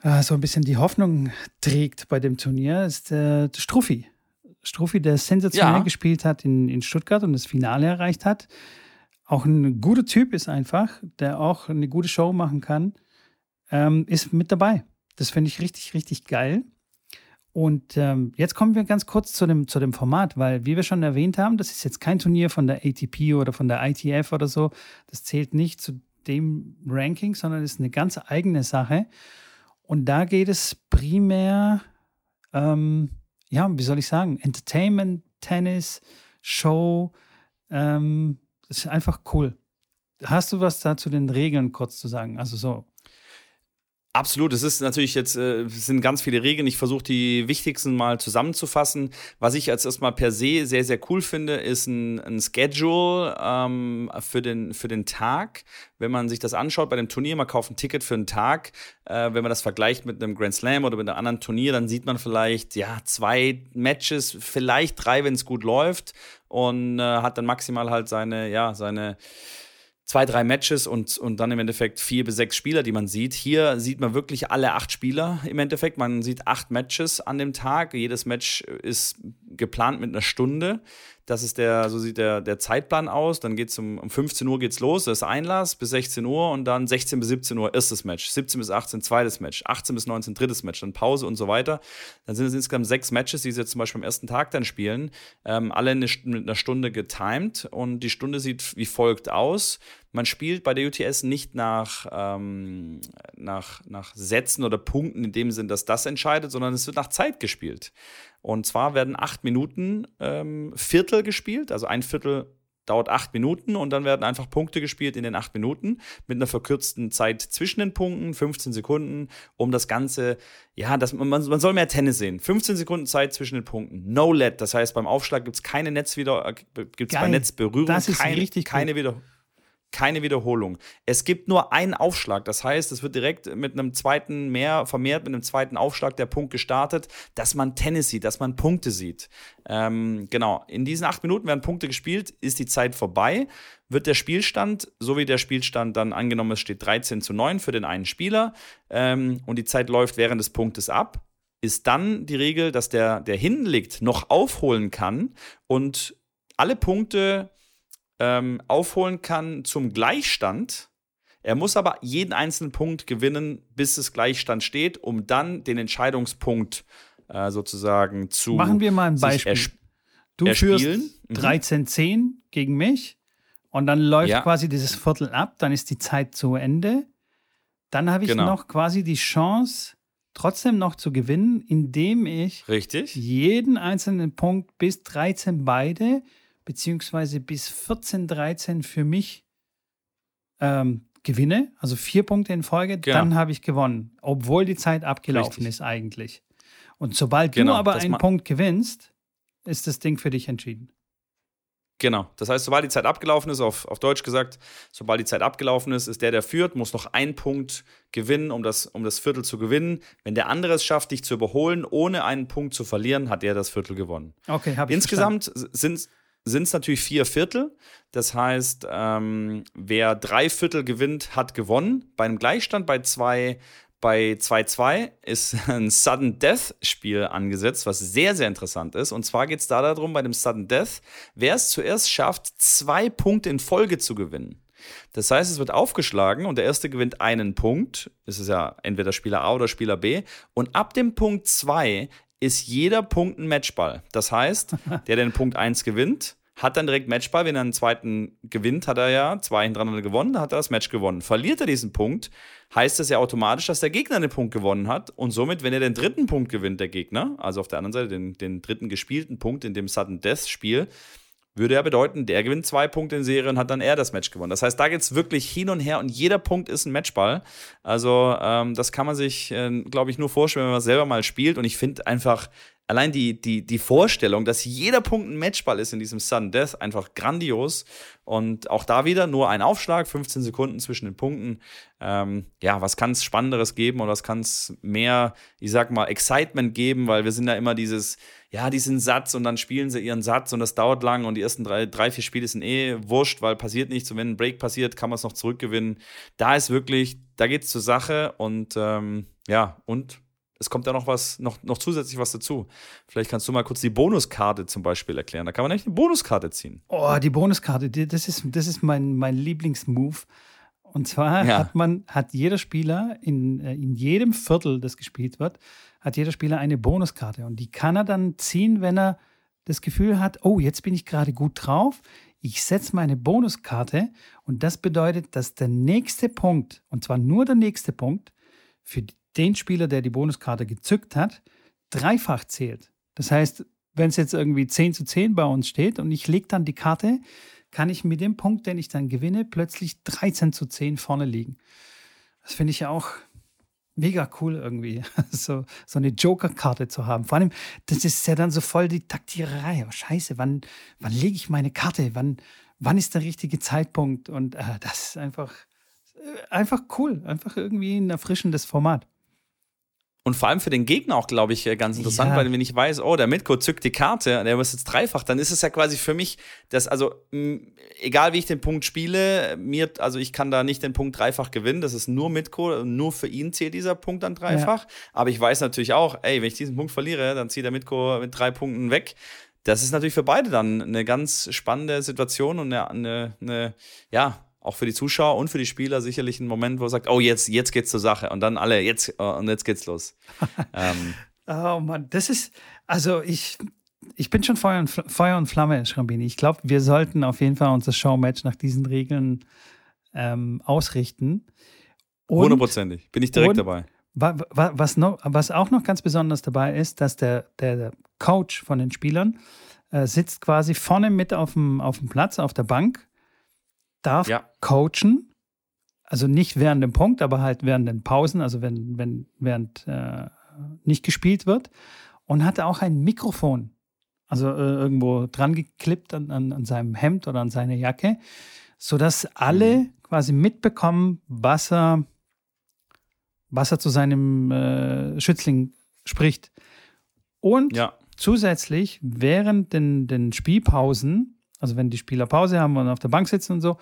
[SPEAKER 2] äh, so ein bisschen die Hoffnung trägt bei dem Turnier, ist äh, Struffi. Struffi, der sensationell ja. gespielt hat in, in Stuttgart und das Finale erreicht hat. Auch ein guter Typ ist einfach, der auch eine gute Show machen kann, ähm, ist mit dabei. Das finde ich richtig, richtig geil. Und ähm, jetzt kommen wir ganz kurz zu dem, zu dem Format, weil, wie wir schon erwähnt haben, das ist jetzt kein Turnier von der ATP oder von der ITF oder so. Das zählt nicht zu dem Ranking, sondern ist eine ganz eigene Sache. Und da geht es primär ähm, ja, wie soll ich sagen, Entertainment, Tennis, Show. Ähm, ist einfach cool. Hast du was da zu den Regeln kurz zu sagen? Also so,
[SPEAKER 1] Absolut, es ist natürlich jetzt, äh, sind ganz viele Regeln. Ich versuche die wichtigsten mal zusammenzufassen. Was ich als erstmal per se sehr, sehr cool finde, ist ein, ein Schedule ähm, für, den, für den Tag. Wenn man sich das anschaut bei dem Turnier, man kauft ein Ticket für einen Tag. Äh, wenn man das vergleicht mit einem Grand Slam oder mit einem anderen Turnier, dann sieht man vielleicht, ja, zwei Matches, vielleicht drei, wenn es gut läuft. Und äh, hat dann maximal halt seine, ja, seine zwei, drei Matches und, und dann im Endeffekt vier bis sechs Spieler, die man sieht. Hier sieht man wirklich alle acht Spieler im Endeffekt. Man sieht acht Matches an dem Tag. Jedes Match ist geplant mit einer Stunde. Das ist der, so sieht der, der Zeitplan aus. Dann geht es um, um 15 Uhr geht's los, das ist Einlass bis 16 Uhr und dann 16 bis 17 Uhr erstes Match, 17 bis 18 zweites Match, 18 bis 19 drittes Match, dann Pause und so weiter. Dann sind es insgesamt sechs Matches, die sie zum Beispiel am ersten Tag dann spielen. Ähm, alle eine, mit einer Stunde getimed und die Stunde sieht wie folgt aus. Man spielt bei der UTS nicht nach, ähm, nach, nach Sätzen oder Punkten in dem Sinn, dass das entscheidet, sondern es wird nach Zeit gespielt. Und zwar werden acht Minuten ähm, Viertel gespielt, also ein Viertel dauert acht Minuten und dann werden einfach Punkte gespielt in den acht Minuten mit einer verkürzten Zeit zwischen den Punkten, 15 Sekunden, um das Ganze, ja, das, man, man soll mehr Tennis sehen. 15 Sekunden Zeit zwischen den Punkten. No LED, das heißt, beim Aufschlag gibt es keine Netzwieder, äh, gibt es bei Netzberührung
[SPEAKER 2] das ist kein, richtig
[SPEAKER 1] keine Wiederholung keine Wiederholung. Es gibt nur einen Aufschlag. Das heißt, es wird direkt mit einem zweiten mehr vermehrt, mit einem zweiten Aufschlag der Punkt gestartet, dass man Tennis sieht, dass man Punkte sieht. Ähm, genau. In diesen acht Minuten werden Punkte gespielt, ist die Zeit vorbei, wird der Spielstand, so wie der Spielstand dann angenommen, es steht 13 zu 9 für den einen Spieler ähm, und die Zeit läuft während des Punktes ab, ist dann die Regel, dass der, der hinten liegt, noch aufholen kann und alle Punkte ähm, aufholen kann zum Gleichstand. Er muss aber jeden einzelnen Punkt gewinnen, bis es Gleichstand steht, um dann den Entscheidungspunkt äh, sozusagen zu.
[SPEAKER 2] Machen wir mal ein Beispiel. Du erspielen. führst 13-10 mhm. gegen mich und dann läuft ja. quasi dieses Viertel ab, dann ist die Zeit zu Ende. Dann habe ich genau. noch quasi die Chance, trotzdem noch zu gewinnen, indem ich
[SPEAKER 1] Richtig.
[SPEAKER 2] jeden einzelnen Punkt bis 13 beide beziehungsweise bis 14, 13 für mich ähm, gewinne, also vier Punkte in Folge,
[SPEAKER 1] Genau.
[SPEAKER 2] dann habe ich gewonnen, obwohl die Zeit abgelaufen
[SPEAKER 1] Richtig.
[SPEAKER 2] ist eigentlich. Und sobald
[SPEAKER 1] Genau,
[SPEAKER 2] du aber einen Punkt gewinnst, ist das Ding für dich entschieden.
[SPEAKER 1] Genau. Das heißt, sobald die Zeit abgelaufen ist, auf, auf Deutsch gesagt, sobald die Zeit abgelaufen ist, ist der, der führt, muss noch einen Punkt gewinnen, um das, um das Viertel zu gewinnen. Wenn der andere es schafft, dich zu überholen, ohne einen Punkt zu verlieren, hat er das Viertel gewonnen.
[SPEAKER 2] Okay, habe ich
[SPEAKER 1] Insgesamt sind es natürlich vier Viertel. Das heißt, ähm, wer drei Viertel gewinnt, hat gewonnen. Bei einem Gleichstand bei zwei bei 2-2 ist ein Sudden Death Spiel angesetzt, was sehr, sehr interessant ist. Und zwar geht es da darum, bei dem Sudden Death, wer es zuerst schafft, zwei Punkte in Folge zu gewinnen. Das heißt, es wird aufgeschlagen und der erste gewinnt einen Punkt. Es ist ja entweder Spieler A oder Spieler B. Und ab dem Punkt 2 ist jeder Punkt ein Matchball. Das heißt, der, den Punkt 1 gewinnt, hat dann direkt Matchball. Wenn er einen zweiten gewinnt, hat er ja zwei hintereinander gewonnen, dann hat er das Match gewonnen. Verliert er diesen Punkt, heißt das ja automatisch, dass der Gegner den Punkt gewonnen hat. Und somit, wenn er den dritten Punkt gewinnt, der Gegner, also auf der anderen Seite den, den dritten gespielten Punkt in dem Sudden Death Spiel, würde ja bedeuten, der gewinnt zwei Punkte in Serie und hat dann er das Match gewonnen. Das heißt, da geht es wirklich hin und her und jeder Punkt ist ein Matchball. Also, ähm, das kann man sich, äh, glaube ich, nur vorstellen, wenn man selber mal spielt. Und ich finde einfach, allein die, die, die Vorstellung, dass jeder Punkt ein Matchball ist in diesem Sudden Death, einfach grandios. Und auch da wieder nur ein Aufschlag, 15 Sekunden zwischen den Punkten. Ähm, ja, was kann es Spannenderes geben oder was kann es mehr, ich sag mal, Excitement geben, weil wir sind ja immer dieses, ja, diesen Satz und dann spielen sie ihren Satz und das dauert lang und die ersten drei, drei vier Spiele sind eh wurscht, weil passiert nichts und wenn ein Break passiert, kann man es noch zurückgewinnen. Da ist wirklich, da geht es zur Sache und ähm, ja, und es kommt da noch was, noch, noch zusätzlich was dazu. Vielleicht kannst du mal kurz die Bonuskarte zum Beispiel erklären. Da kann man echt eine Bonuskarte ziehen.
[SPEAKER 2] Oh, die Bonuskarte, das ist, das ist mein, mein Lieblingsmove. Und zwar
[SPEAKER 1] Ja.
[SPEAKER 2] hat man, hat jeder Spieler in, äh, in jedem Viertel, das gespielt wird, hat jeder Spieler eine Bonuskarte. Und die kann er dann ziehen, wenn er das Gefühl hat, oh, jetzt bin ich gerade gut drauf. Ich setze meine Bonuskarte und das bedeutet, dass der nächste Punkt, und zwar nur der nächste Punkt, für den Spieler, der die Bonuskarte gezückt hat, dreifach zählt. Das heißt, wenn es jetzt irgendwie 10 zu 10 bei uns steht und ich lege dann die Karte, kann ich mit dem Punkt, den ich dann gewinne, plötzlich 13 zu 10 vorne liegen. Das finde ich ja auch mega cool irgendwie, so, so eine Joker-Karte zu haben. Vor allem, das ist ja dann so voll die Taktiererei. Oh, scheiße, wann, wann lege ich meine Karte? Wann, wann ist der richtige Zeitpunkt? Und äh, das ist einfach, äh, einfach cool. Einfach irgendwie ein erfrischendes Format.
[SPEAKER 1] Und vor allem für den Gegner auch, glaube ich, äh, ganz interessant,
[SPEAKER 2] Ja.
[SPEAKER 1] weil wenn ich weiß, oh, der Mitko zückt die Karte, der ist jetzt dreifach, dann ist es ja quasi für mich, das, also, mh, egal wie ich den Punkt spiele, mir, also ich kann da nicht den Punkt dreifach gewinnen, das ist nur Mitko, nur für ihn zählt dieser Punkt dann dreifach. Aber ich weiß natürlich auch, ey, wenn ich diesen Punkt verliere, dann zieht der Mitko mit drei Punkten weg. Das ist natürlich für beide dann eine ganz spannende Situation und eine, eine, eine ja, auch für die Zuschauer und für die Spieler sicherlich ein Moment, wo er sagt, oh, jetzt, jetzt geht's zur Sache. Und dann alle, jetzt, äh, und jetzt geht's los. ähm,
[SPEAKER 2] Oh Mann, das ist, also ich, ich bin schon Feuer und, Feuer und Flamme, Schrambini. Ich glaube, wir sollten auf jeden Fall unser Showmatch nach diesen Regeln ähm, ausrichten. Und
[SPEAKER 1] Hundertprozentig. Bin ich direkt
[SPEAKER 2] und-
[SPEAKER 1] dabei.
[SPEAKER 2] wa, wa, was, noch, was auch noch ganz besonders dabei ist, dass der, der Coach von den Spielern äh, sitzt quasi vorne mit auf dem, auf dem Platz, auf der Bank, darf
[SPEAKER 1] Ja.
[SPEAKER 2] coachen, also nicht während dem Punkt, aber halt während den Pausen, also wenn, wenn während äh, nicht gespielt wird und hatte auch ein Mikrofon, also äh, irgendwo dran geklippt an, an, an seinem Hemd oder an seine Jacke, sodass alle quasi mitbekommen, was er, was er zu seinem äh, Schützling spricht. Und
[SPEAKER 1] Ja.
[SPEAKER 2] zusätzlich während den, den Spielpausen, also wenn die Spieler Pause haben und auf der Bank sitzen und so,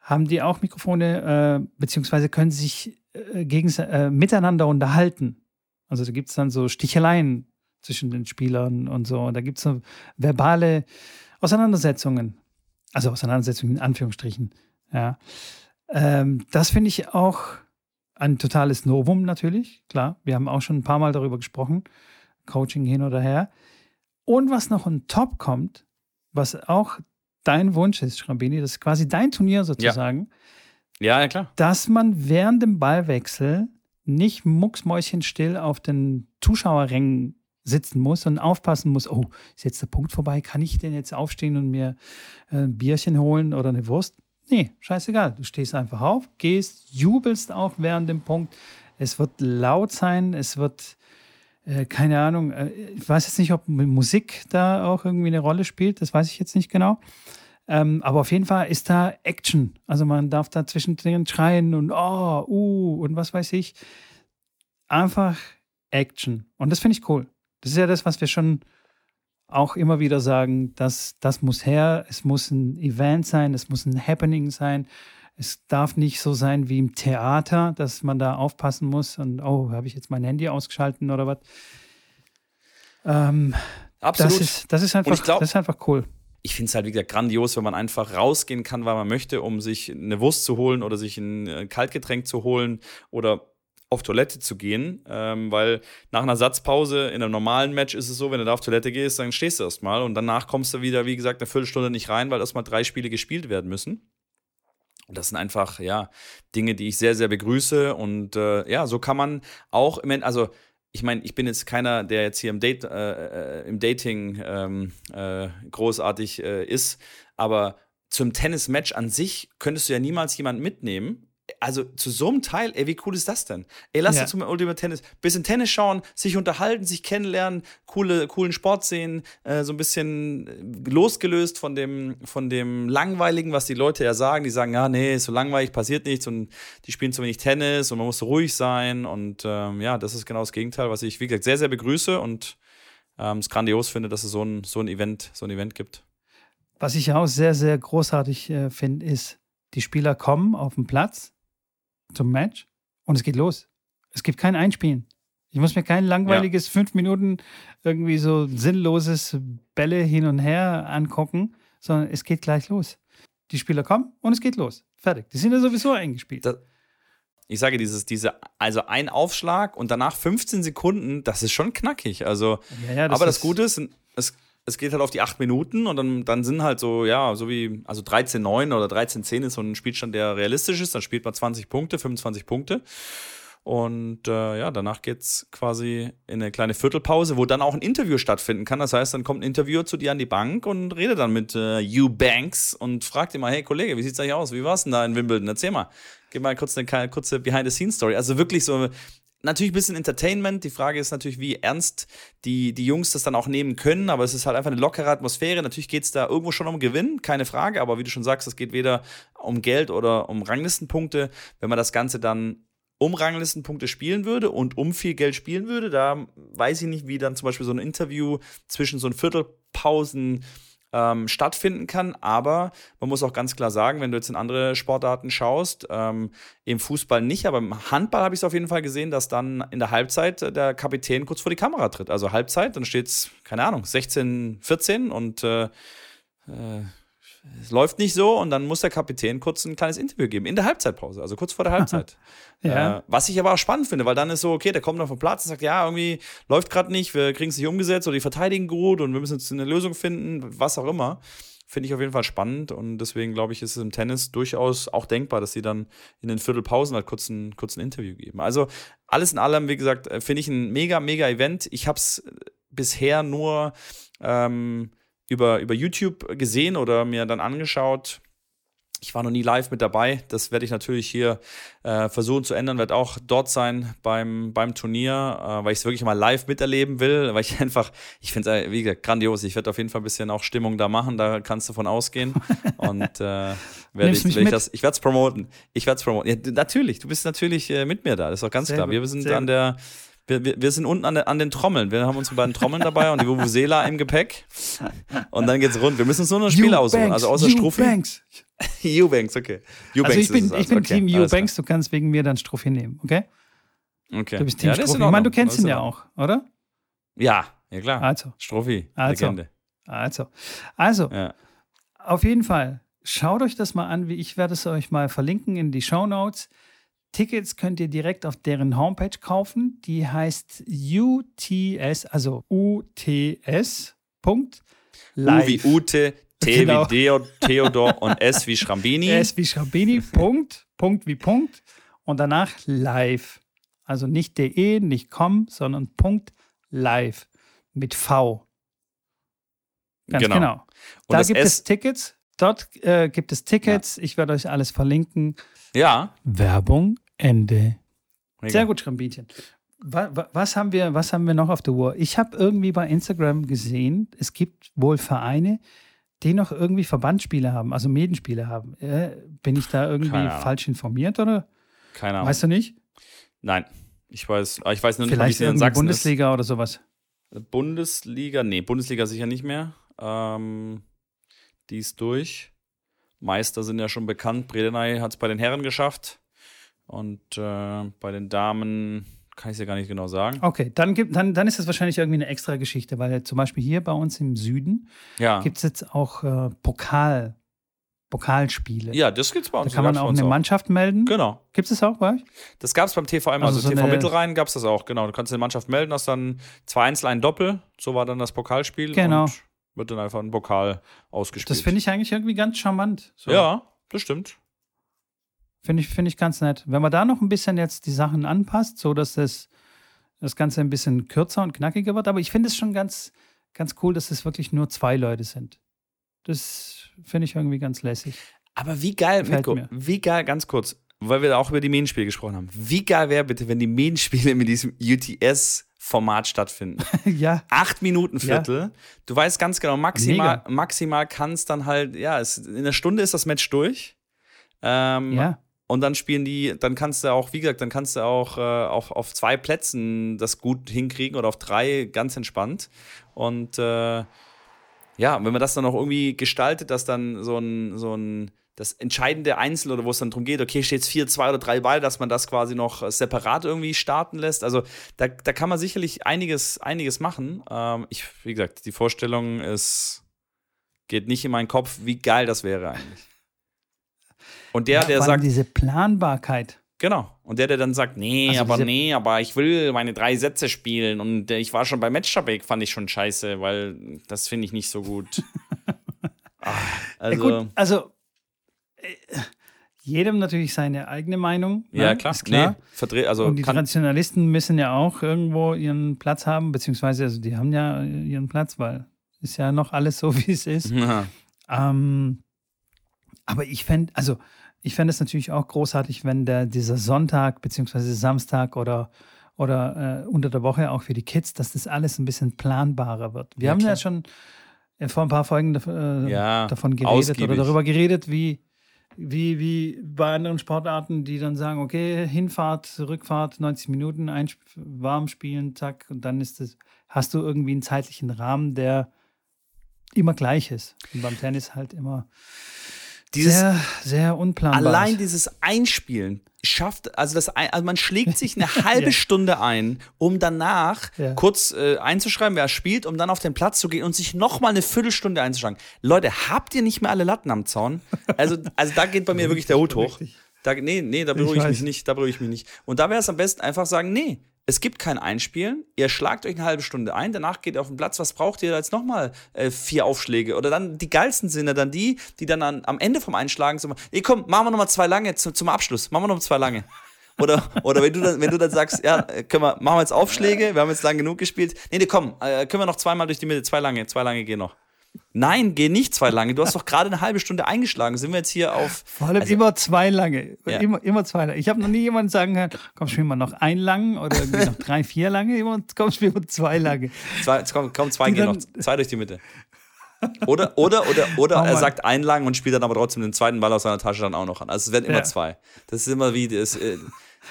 [SPEAKER 2] haben die auch Mikrofone, äh, beziehungsweise können sich äh, gegens äh, miteinander unterhalten. Also da gibt es dann so Sticheleien zwischen den Spielern und so. Da gibt es so verbale Auseinandersetzungen. Also Auseinandersetzungen in Anführungsstrichen. Ja. Ähm, das finde ich auch ein totales Novum natürlich. Klar, wir haben auch schon ein paar Mal darüber gesprochen. Coaching hin oder her. Und was noch on top kommt, was auch dein Wunsch ist, Schrambini, das ist quasi dein Turnier sozusagen,
[SPEAKER 1] Ja, ja, klar.
[SPEAKER 2] dass man während dem Ballwechsel nicht mucksmäuschenstill auf den Zuschauerrängen sitzen muss und aufpassen muss, oh, ist jetzt der Punkt vorbei, kann ich denn jetzt aufstehen und mir äh, ein Bierchen holen oder eine Wurst? Nee, scheißegal. Du stehst einfach auf, gehst, jubelst auch während dem Punkt. Es wird laut sein, es wird, äh, keine Ahnung, äh, ich weiß jetzt nicht, ob Musik da auch irgendwie eine Rolle spielt, das weiß ich jetzt nicht genau. Ähm, aber auf jeden Fall ist da Action. Also man darf da zwischendrin schreien und oh, uh und was weiß ich. Einfach Action. Und das finde ich cool. Das ist ja das, was wir schon auch immer wieder sagen, dass das muss her, es muss ein Event sein, es muss ein Happening sein. Es darf nicht so sein wie im Theater, dass man da aufpassen muss und oh, habe ich jetzt mein Handy ausgeschalten oder was. Ähm, Absolut. Das ist, das ist, einfach, glaub, das ist einfach cool
[SPEAKER 1] ich finde es halt wieder grandios, wenn man einfach rausgehen kann, weil man möchte, um sich eine Wurst zu holen oder sich ein äh, Kaltgetränk zu holen oder auf Toilette zu gehen, ähm, weil nach einer Satzpause in einem normalen Match ist es so, wenn du da auf Toilette gehst, dann stehst du erstmal und danach kommst du wieder, wie gesagt, eine Viertelstunde nicht rein, weil erstmal drei Spiele gespielt werden müssen. Und das sind einfach, ja, Dinge, die ich sehr, sehr begrüße. Und äh, ja, so kann man auch im Endeffekt, also ich meine, ich bin jetzt keiner, der jetzt hier im, Date, äh, äh, im Dating ähm, äh, großartig äh, ist, aber zum Tennismatch an sich könntest du ja niemals jemanden mitnehmen, also zu so einem Teil, ey, wie cool ist das denn? Ey, lass ja. uns zum Ultimate Tennis, bisschen Tennis schauen, sich unterhalten, sich kennenlernen, coole, coolen Sport sehen, äh, so ein bisschen losgelöst von dem, von dem Langweiligen, was die Leute ja sagen. Die sagen, ja, nee, ist so langweilig, passiert nichts und die spielen zu wenig Tennis und man muss so ruhig sein. Und ähm, ja, das ist genau das Gegenteil, was ich, wie gesagt, sehr, sehr begrüße und ähm, es grandios finde, dass es so ein, so ein Event, so ein Event gibt.
[SPEAKER 2] Was ich auch sehr, sehr großartig äh, finde, ist, die Spieler kommen auf den Platz, zum Match und es geht los. Es gibt kein Einspielen. Ich muss mir kein langweiliges ja. fünf Minuten irgendwie so sinnloses Bälle hin und her angucken, sondern es geht gleich los. Die Spieler kommen und es geht los. Fertig. Die sind ja sowieso eingespielt. Das,
[SPEAKER 1] ich sage, dieses, diese, also ein Aufschlag und danach 15 Sekunden, das ist schon knackig. Also, ja, ja, das aber das Gute ist, es, es geht halt auf die acht Minuten und dann, dann sind halt so, ja, so wie, also 13-9 oder 13-10 ist so ein Spielstand, der realistisch ist. Dann spielt man 20 Punkte, 25 Punkte. Und äh, ja, danach geht's quasi in eine kleine Viertelpause, wo dann auch ein Interview stattfinden kann. Das heißt, dann kommt ein Interviewer zu dir an die Bank und redet dann mit äh, Hugh Banks und fragt ihn mal, hey Kollege, wie sieht's eigentlich aus? Wie war's denn da in Wimbledon? Erzähl mal. Gib mal kurz eine kurze Behind-the-Scenes-Story. Also wirklich so natürlich ein bisschen Entertainment. Die Frage ist natürlich, wie ernst die, die Jungs das dann auch nehmen können. Aber es ist halt einfach eine lockere Atmosphäre. Natürlich geht es da irgendwo schon um Gewinn, keine Frage. Aber wie du schon sagst, es geht weder um Geld oder um Ranglistenpunkte. Wenn man das Ganze dann um Ranglistenpunkte spielen würde und um viel Geld spielen würde, da weiß ich nicht, wie dann zum Beispiel so ein Interview zwischen so ein Viertelpausen ähm, stattfinden kann. Aber man muss auch ganz klar sagen, wenn du jetzt in andere Sportarten schaust, ähm, im Fußball nicht, aber im Handball habe ich es auf jeden Fall gesehen, dass dann in der Halbzeit der Kapitän kurz vor die Kamera tritt. Also Halbzeit, dann steht es, keine Ahnung, 16, 14 und äh, äh, es läuft nicht so und dann muss der Kapitän kurz ein kleines Interview geben in der Halbzeitpause, also kurz vor der Halbzeit. ja. äh, was ich aber auch spannend finde, weil dann ist so, okay, der kommt dann vom Platz und sagt, ja, irgendwie läuft gerade nicht, wir kriegen es nicht umgesetzt oder die verteidigen gut und wir müssen jetzt eine Lösung finden, was auch immer. Finde ich auf jeden Fall spannend und deswegen glaube ich, ist es im Tennis durchaus auch denkbar, dass sie dann in den Viertelpausen halt kurz ein, kurz ein Interview geben. Also alles in allem, wie gesagt, äh, finde ich ein mega, mega Event. Ich habe es bisher nur ähm, über, über YouTube gesehen oder mir dann angeschaut. Ich war noch nie live mit dabei. Das werde ich natürlich hier äh, versuchen zu ändern, werde auch dort sein beim, beim Turnier, äh, weil ich es wirklich mal live miterleben will, weil ich einfach, ich finde es, äh, wie gesagt, grandios. Ich werde auf jeden Fall ein bisschen auch Stimmung da machen, da kannst du von ausgehen. Und äh, werde ich, werd ich das, ich werde es promoten. Ich werde es promoten. Ja, natürlich, du bist natürlich äh, mit mir da, das ist auch ganz Sehr klar. Gut. Wir sind Sehr an der wir, wir, wir sind unten an, an, den Trommeln. Wir haben unsere beiden Trommeln dabei und die Vuvuzela im Gepäck. Und dann geht's rund. Wir müssen uns nur noch ein Spiel aussuchen. Also außer Strophe. Banks. Eubanks, okay.
[SPEAKER 2] Eubanks also ich bin, ich bin okay. Team Eubanks, du kannst wegen mir dann Strophe nehmen, okay?
[SPEAKER 1] Okay.
[SPEAKER 2] Du bist Team ja, Strophe. Ich meine, du kennst ihn ja auch, oder?
[SPEAKER 1] Ja, ja klar.
[SPEAKER 2] Also.
[SPEAKER 1] Strophi,
[SPEAKER 2] also.
[SPEAKER 1] Legende.
[SPEAKER 2] Also. Also. Ja. Auf jeden Fall. Schaut euch das mal an, wie ich werde es euch mal verlinken in die Show Notes. Tickets könnt ihr direkt auf deren Homepage kaufen. Die heißt UTS, also UTS.
[SPEAKER 1] Live. U wie Ute, T genau. wie Theodor und S wie Schrambini.
[SPEAKER 2] S wie Schrambini, Punkt, Punkt wie Punkt. Und danach live. Also nicht de, nicht com, sondern Punkt live mit V. Ganz genau. genau. Da gibt S es Tickets Dort äh, gibt es Tickets. Ich werde euch alles verlinken.
[SPEAKER 1] Ja.
[SPEAKER 2] Werbung, Ende.
[SPEAKER 1] Mega.
[SPEAKER 2] Sehr gut, Schrambinchen. Wa- wa- Was haben, wir, was haben wir noch auf der Uhr? Ich habe irgendwie bei Instagram gesehen, es gibt wohl Vereine, die noch irgendwie Verbandsspiele haben, also Medenspiele haben. Äh, bin ich da irgendwie falsch informiert oder?
[SPEAKER 1] Keine Ahnung.
[SPEAKER 2] Weißt du nicht?
[SPEAKER 1] Nein. Ich weiß, aber ich weiß nur nicht, mal, wie
[SPEAKER 2] Vielleicht
[SPEAKER 1] es in
[SPEAKER 2] irgendwie
[SPEAKER 1] Sachsen
[SPEAKER 2] Bundesliga oder sowas.
[SPEAKER 1] ist. Bundesliga, nee, Bundesliga sicher nicht mehr. Ähm, die ist durch. Meister sind ja schon bekannt. Bredeney hat es bei den Herren geschafft. Und äh, bei den Damen kann ich es ja gar nicht genau sagen.
[SPEAKER 2] Okay, dann, gibt, dann, dann ist das wahrscheinlich irgendwie eine extra Geschichte, weil zum Beispiel hier bei uns im Süden
[SPEAKER 1] Ja.
[SPEAKER 2] gibt es jetzt auch äh, Pokal, Pokalspiele.
[SPEAKER 1] Ja, das gibt's bei
[SPEAKER 2] da
[SPEAKER 1] uns.
[SPEAKER 2] kann man auch
[SPEAKER 1] bei
[SPEAKER 2] eine Mannschaft melden.
[SPEAKER 1] Genau.
[SPEAKER 2] Gibt es das auch bei euch?
[SPEAKER 1] Das gab es beim TVM, also,
[SPEAKER 2] Also so
[SPEAKER 1] TV Mittelrhein gab es das auch, genau. Du kannst eine Mannschaft melden, hast dann zwei Einzel, ein Doppel. So war dann das Pokalspiel.
[SPEAKER 2] Genau.
[SPEAKER 1] Und wird dann einfach ein Pokal ausgespielt.
[SPEAKER 2] Das finde ich eigentlich irgendwie ganz charmant. So.
[SPEAKER 1] Ja, das stimmt.
[SPEAKER 2] Finde ich, finde ich ganz nett. Wenn man da noch ein bisschen jetzt die Sachen anpasst, so dass das, das Ganze ein bisschen kürzer und knackiger wird. Aber ich finde es schon ganz, ganz cool, dass es wirklich nur zwei Leute sind. Das finde ich irgendwie ganz lässig.
[SPEAKER 1] Aber wie geil,
[SPEAKER 2] Gefällt
[SPEAKER 1] Mitko,
[SPEAKER 2] mir.
[SPEAKER 1] wie geil, ganz kurz, weil wir auch über die Medienspiele gesprochen haben. Wie geil wäre bitte, wenn die Medienspiele mit diesem UTS-Format stattfinden?
[SPEAKER 2] ja,
[SPEAKER 1] Acht Minuten Viertel. Du weißt ganz genau, maximal, maximal kann es dann halt, ja, es, in einer Stunde ist das Match durch. Ähm,
[SPEAKER 2] ja.
[SPEAKER 1] Und dann spielen die, dann kannst du auch, wie gesagt, dann kannst du auch äh, auf, auf zwei Plätzen das gut hinkriegen oder auf drei ganz entspannt. Und äh, ja, wenn man das dann auch irgendwie gestaltet, dass dann so ein, so ein, das entscheidende Einzel oder wo es dann darum geht, okay, steht jetzt 4, 2 oder 3 Ball, dass man das quasi noch äh, separat irgendwie starten lässt. Also da, da kann man sicherlich einiges, einiges machen. Ähm, ich, wie gesagt, die Vorstellung ist, geht nicht in meinen Kopf, wie geil das wäre eigentlich. Und der,
[SPEAKER 2] ja,
[SPEAKER 1] der sagt,
[SPEAKER 2] diese Planbarkeit.
[SPEAKER 1] Genau. Und der, der dann sagt, nee,
[SPEAKER 2] Also
[SPEAKER 1] aber nee, aber ich will meine drei Sätze spielen. Und äh, ich war schon bei Matchtabak, fand ich schon scheiße, weil das finde ich nicht so gut. ah, also,
[SPEAKER 2] ja, gut, also äh, jedem natürlich seine eigene Meinung. ne?
[SPEAKER 1] ja, klar.
[SPEAKER 2] Ist klar.
[SPEAKER 1] Nee, also
[SPEAKER 2] und die Traditionalisten müssen ja auch irgendwo ihren Platz haben, beziehungsweise also die haben ja ihren Platz, weil ist ja noch alles so, wie es ist.
[SPEAKER 1] Ja.
[SPEAKER 2] Ähm, aber ich fände, also ich fände es natürlich auch großartig, wenn der, dieser Sonntag beziehungsweise Samstag oder, oder äh, unter der Woche auch für die Kids, dass das alles ein bisschen planbarer wird. Wir
[SPEAKER 1] Ja,
[SPEAKER 2] haben
[SPEAKER 1] klar.
[SPEAKER 2] ja schon äh, vor ein paar Folgen äh,
[SPEAKER 1] Ja,
[SPEAKER 2] davon geredet
[SPEAKER 1] ausgiebig.
[SPEAKER 2] oder darüber geredet, wie, wie, wie bei anderen Sportarten, die dann sagen, okay, Hinfahrt, Rückfahrt, 90 Minuten, ein, warm spielen, zack, und dann ist es, hast du irgendwie einen zeitlichen Rahmen, der immer gleich ist. Und beim Tennis halt immer
[SPEAKER 1] Dieses,
[SPEAKER 2] sehr, sehr unplanbar.
[SPEAKER 1] allein dieses Einspielen schafft, also das, also man schlägt sich eine halbe
[SPEAKER 2] Ja.
[SPEAKER 1] Stunde ein, um danach
[SPEAKER 2] Ja.
[SPEAKER 1] kurz äh, einzuschreiben, wer spielt, um dann auf den Platz zu gehen und sich nochmal eine Viertelstunde einzuschlagen. Leute, habt ihr nicht mehr alle Latten am Zaun? Also, also da geht bei mir wirklich der Hut hoch. Da, nee, nee, da beruhige ich,
[SPEAKER 2] weiß.
[SPEAKER 1] mich nicht, da beruhige ich mich nicht. Und da wäre es am besten einfach sagen, nee, es gibt kein Einspielen, ihr schlagt euch eine halbe Stunde ein, danach geht ihr auf den Platz, was braucht ihr jetzt nochmal äh, vier Aufschläge? Oder dann die geilsten sind ja dann die, die dann an, am Ende vom Einschlagen so, ey komm, machen wir nochmal zwei lange zu, zum Abschluss, machen wir noch zwei lange. Oder, oder wenn, du dann, wenn du dann sagst, ja, äh, können wir, machen wir jetzt Aufschläge, wir haben jetzt lang genug gespielt. Nee, nee, komm, äh, können wir noch zweimal durch die Mitte, zwei lange, zwei lange gehen noch. Nein, geh nicht zwei lange. Du hast doch gerade eine halbe Stunde eingeschlagen. Sind wir jetzt hier auf.
[SPEAKER 2] Vor allem
[SPEAKER 1] Also-
[SPEAKER 2] immer zwei lange.
[SPEAKER 1] Ja.
[SPEAKER 2] Immer, immer zwei lange. Ich habe noch nie jemanden sagen hören, komm, spielen wir noch ein lang oder irgendwie noch drei, vier lange. Immer, komm, spielen wir zwei lange.
[SPEAKER 1] Zwei, komm, komm, zwei
[SPEAKER 2] Die
[SPEAKER 1] gehen noch. Zwei durch die Mitte. Oder, oder, oder, oder
[SPEAKER 2] Oh
[SPEAKER 1] er sagt einen lang und spielt dann aber trotzdem den zweiten Ball aus seiner Tasche dann auch noch an. Also es werden immer
[SPEAKER 2] Ja.
[SPEAKER 1] zwei. Das ist immer wie das. Äh,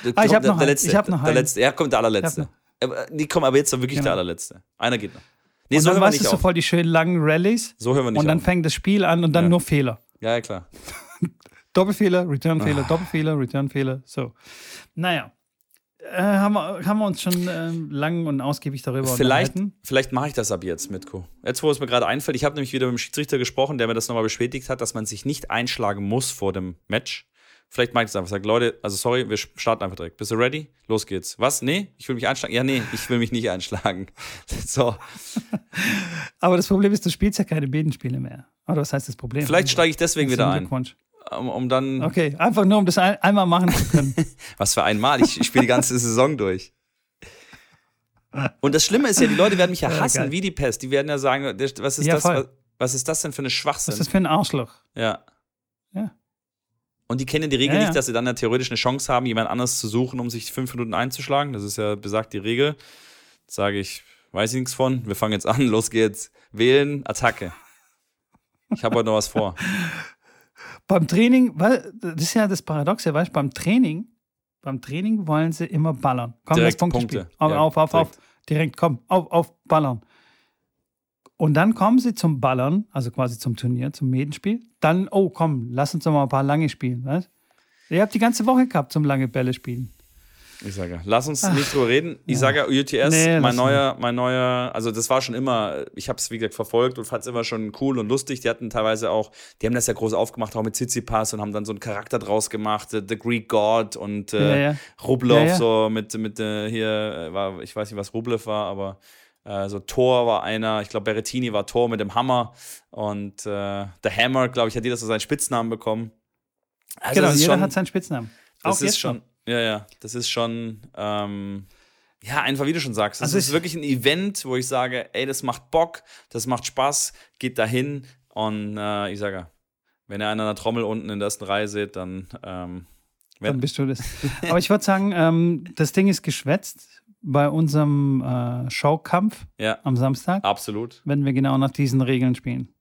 [SPEAKER 1] der,
[SPEAKER 2] Ah, ich hab
[SPEAKER 1] der,
[SPEAKER 2] noch
[SPEAKER 1] der
[SPEAKER 2] einen.
[SPEAKER 1] letzte.
[SPEAKER 2] Ich hab noch
[SPEAKER 1] der
[SPEAKER 2] einen.
[SPEAKER 1] letzte. Ja, kommt der allerletzte.
[SPEAKER 2] hab
[SPEAKER 1] Aber, nee, komm, aber jetzt wirklich
[SPEAKER 2] Genau.
[SPEAKER 1] der allerletzte. Einer geht noch. Nee,
[SPEAKER 2] Und
[SPEAKER 1] so
[SPEAKER 2] dann weißt du so voll die schönen langen Rallyes.
[SPEAKER 1] So hören wir nicht
[SPEAKER 2] Und dann
[SPEAKER 1] auf.
[SPEAKER 2] fängt das Spiel an und dann
[SPEAKER 1] Ja.
[SPEAKER 2] nur Fehler.
[SPEAKER 1] Ja, ja, klar.
[SPEAKER 2] Doppelfehler, Returnfehler,
[SPEAKER 1] Ah.
[SPEAKER 2] Doppelfehler, Returnfehler. So. Naja. Äh, haben, wir, haben wir uns schon ähm, lang und ausgiebig darüber
[SPEAKER 1] Vielleicht,
[SPEAKER 2] unterhalten.
[SPEAKER 1] vielleicht mache ich das ab jetzt, Mitko. Jetzt, wo es mir gerade einfällt, ich habe nämlich wieder mit dem Schiedsrichter gesprochen, der mir das nochmal bestätigt hat, dass man sich nicht einschlagen muss vor dem Match. Vielleicht ich das einfach. Sag, Leute, also sorry, wir starten einfach direkt. Bist du ready? Los geht's. Was? Nee? Ich will mich einschlagen? Ja, nee, ich will mich nicht einschlagen. So.
[SPEAKER 2] Aber das Problem ist, du spielst ja keine Bedenspiele mehr. Oder was heißt das Problem?
[SPEAKER 1] Vielleicht steige ich deswegen wieder ein. Um, um dann.
[SPEAKER 2] Okay, einfach nur, um das ein, einmal machen zu können.
[SPEAKER 1] Was für einmal. Ich, ich spiele die ganze Saison durch. Und das Schlimme ist ja, die Leute werden mich ja
[SPEAKER 2] Ja,
[SPEAKER 1] hassen
[SPEAKER 2] geil.
[SPEAKER 1] wie die Pest. Die werden ja sagen, was ist
[SPEAKER 2] Ja,
[SPEAKER 1] das? Was, Was ist das denn für eine Schwachsinn?
[SPEAKER 2] Was ist das für ein Arschloch?
[SPEAKER 1] Ja.
[SPEAKER 2] Ja.
[SPEAKER 1] Und die kennen die Regel
[SPEAKER 2] Ja, ja.
[SPEAKER 1] nicht, dass sie dann ja theoretisch eine Chance haben, jemand anderes zu suchen, um sich fünf Minuten einzuschlagen. Das ist ja besagt die Regel. Sage ich, weiß ich nichts von. Wir fangen jetzt an, los geht's. Wählen, Attacke. Ich habe heute noch was vor.
[SPEAKER 2] Beim Training, weil das ist ja das Paradoxe, weißt du, beim Training, beim Training wollen sie immer ballern. Komm,
[SPEAKER 1] Direkt
[SPEAKER 2] lass Punkte
[SPEAKER 1] Punkte.
[SPEAKER 2] Auf,
[SPEAKER 1] Ja,
[SPEAKER 2] auf, auf, auf.
[SPEAKER 1] direkt.
[SPEAKER 2] Direkt, komm, auf, auf, ballern. Und dann kommen sie zum Ballern, also quasi zum Turnier, zum Medenspiel. Dann, oh komm, lass uns doch mal ein paar lange spielen, weißt Ihr habt die ganze Woche gehabt zum lange Bälle spielen.
[SPEAKER 1] Ich sage, lass uns nicht drüber reden. Ich sage, UTS,
[SPEAKER 2] Nee,
[SPEAKER 1] mein neuer, mein neuer, also das war schon immer, ich habe es wie gesagt verfolgt und fand es immer schon cool und lustig. Die hatten teilweise auch, die haben das ja groß aufgemacht, auch mit Tsitsipas und haben dann so einen Charakter draus gemacht, äh, The Greek God und äh,
[SPEAKER 2] Ja, ja.
[SPEAKER 1] Rublev
[SPEAKER 2] Ja, ja.
[SPEAKER 1] so mit, mit äh, hier, äh, war, ich weiß nicht, was Rublev war, aber äh, so Thor war einer, ich glaube Berrettini war Thor mit dem Hammer und äh, The Hammer, glaube ich, hat jeder so seinen Spitznamen bekommen. Also
[SPEAKER 2] genau,
[SPEAKER 1] das ist
[SPEAKER 2] jeder
[SPEAKER 1] schon,
[SPEAKER 2] hat seinen Spitznamen.
[SPEAKER 1] das
[SPEAKER 2] Auch
[SPEAKER 1] ist schon,
[SPEAKER 2] noch.
[SPEAKER 1] ja, ja, das ist schon, ähm, ja, einfach wie du schon sagst, das
[SPEAKER 2] Also
[SPEAKER 1] ist
[SPEAKER 2] ich-
[SPEAKER 1] wirklich ein Event, wo ich sage, ey, das macht Bock, das macht Spaß, geht dahin und äh, ich sage, wenn ihr einen an der Trommel unten in der ersten Reihe seht, dann ähm,
[SPEAKER 2] Dann bist du das. Aber ich würde sagen, ähm, das Ding ist geschwätzt bei unserem äh, Showkampf
[SPEAKER 1] ja,
[SPEAKER 2] am Samstag,
[SPEAKER 1] absolut.
[SPEAKER 2] wenn wir genau nach diesen Regeln spielen.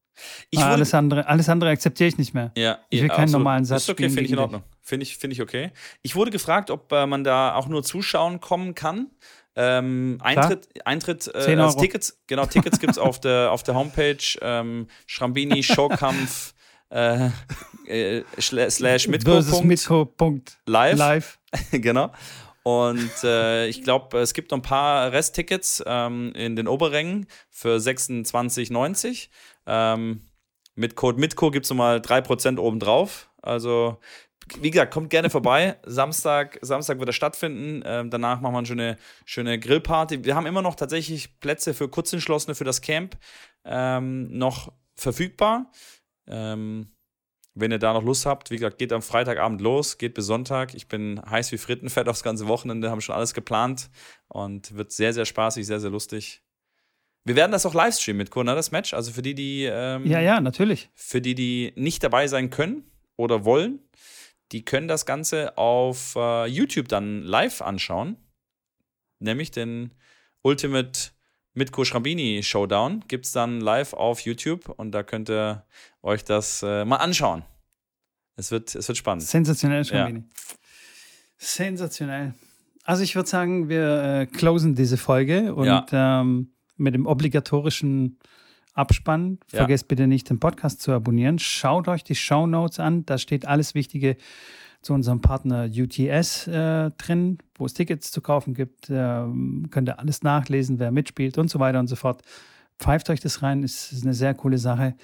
[SPEAKER 1] Wurde,
[SPEAKER 2] alles, andere, alles andere akzeptiere ich nicht mehr.
[SPEAKER 1] Ja,
[SPEAKER 2] Ich will
[SPEAKER 1] ja,
[SPEAKER 2] keinen
[SPEAKER 1] absolut.
[SPEAKER 2] normalen Satz
[SPEAKER 1] Ist okay, finde ich in Ordnung. Finde ich, finde ich okay. Ich wurde gefragt, ob äh, man da auch nur zuschauen kommen kann. Ähm, Eintritt, Eintritt äh,
[SPEAKER 2] 10
[SPEAKER 1] also. Tickets, genau, Tickets gibt es auf der, auf der Homepage. Ähm, Schrambini, Showkampf, äh, äh, slash Mitko.
[SPEAKER 2] Mitko.
[SPEAKER 1] Live.
[SPEAKER 2] Live.
[SPEAKER 1] genau. Und äh, ich glaube, es gibt noch ein paar Resttickets ähm, in den Oberrängen für 26,90. Ähm, mit Code MITCO gibt es nochmal 3% obendrauf. Also, wie gesagt, kommt gerne vorbei. Samstag, Samstag wird er stattfinden. Ähm, danach machen wir eine schöne, schöne Grillparty. Wir haben immer noch tatsächlich Plätze für Kurzentschlossene für das Camp ähm, noch verfügbar. Ähm, wenn ihr da noch Lust habt, wie gesagt, geht am Freitagabend los, geht bis Sonntag. Ich bin heiß wie Frittenfett aufs ganze Wochenende, haben schon alles geplant und wird sehr, sehr spaßig, sehr, sehr lustig. Wir werden das auch livestreamen mit Kurna, das Match. Also für die, die, ähm,
[SPEAKER 2] Ja, ja, natürlich.
[SPEAKER 1] für die, die nicht dabei sein können oder wollen, die können das Ganze auf äh, YouTube dann live anschauen. Nämlich den Ultimate Mitko Schrambini Showdown gibt es dann live auf YouTube und da könnt ihr euch das äh, mal anschauen. Es wird, es wird spannend.
[SPEAKER 2] Sensationell,
[SPEAKER 1] Ja.
[SPEAKER 2] Schrambini. Sensationell. Also ich würde sagen, wir äh, closen diese Folge und
[SPEAKER 1] Ja.
[SPEAKER 2] ähm, mit dem obligatorischen Abspann.
[SPEAKER 1] Ja.
[SPEAKER 2] Vergesst bitte nicht, den Podcast zu abonnieren. Schaut euch die Show Notes an. Da steht alles Wichtige zu unserem Partner UTS äh, drin, wo es Tickets zu kaufen gibt. Ähm, könnt ihr alles nachlesen, wer mitspielt und so weiter und so fort. Pfeift euch das rein, ist, ist eine sehr coole Sache.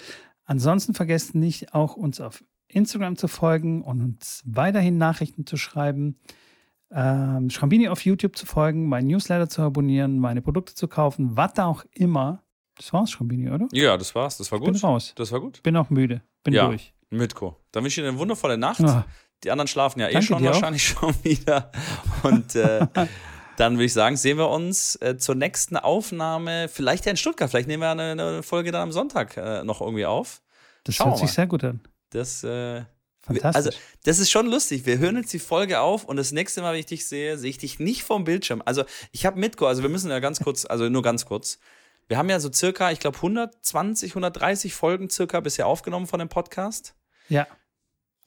[SPEAKER 2] Ansonsten vergesst nicht, auch uns auf Instagram zu folgen und uns weiterhin Nachrichten zu schreiben. Ähm, Schrambini auf YouTube zu folgen, meinen Newsletter zu abonnieren, meine Produkte zu kaufen, was da auch immer. Das war's, Schrambini, oder?
[SPEAKER 1] Ja, das war's. Das war
[SPEAKER 2] Bin
[SPEAKER 1] gut.
[SPEAKER 2] raus.
[SPEAKER 1] Das war gut.
[SPEAKER 2] Bin auch müde. Bin
[SPEAKER 1] Ja.
[SPEAKER 2] durch.
[SPEAKER 1] Mitko. Dann wünsche ich dir eine wundervolle Nacht.
[SPEAKER 2] Ah,
[SPEAKER 1] Die anderen schlafen ja eh
[SPEAKER 2] Danke
[SPEAKER 1] schon
[SPEAKER 2] dir auch.
[SPEAKER 1] wahrscheinlich schon wieder. Und äh, dann würde ich sagen, sehen wir uns äh, zur nächsten Aufnahme, vielleicht ja in Stuttgart. Vielleicht nehmen wir eine, eine Folge dann am Sonntag äh, noch irgendwie auf.
[SPEAKER 2] das
[SPEAKER 1] Schauen
[SPEAKER 2] hört sich sehr gut an.
[SPEAKER 1] Das, äh,
[SPEAKER 2] Fantastisch.
[SPEAKER 1] also, das ist schon lustig. Wir hören jetzt die Folge auf und das nächste Mal, wenn ich dich sehe, sehe ich dich nicht vom Bildschirm. Also, ich habe Mitko, also wir müssen ja ganz kurz, also nur ganz kurz. Wir haben ja so circa, ich glaube, 120, 130 Folgen circa bisher aufgenommen von dem Podcast.
[SPEAKER 2] ja.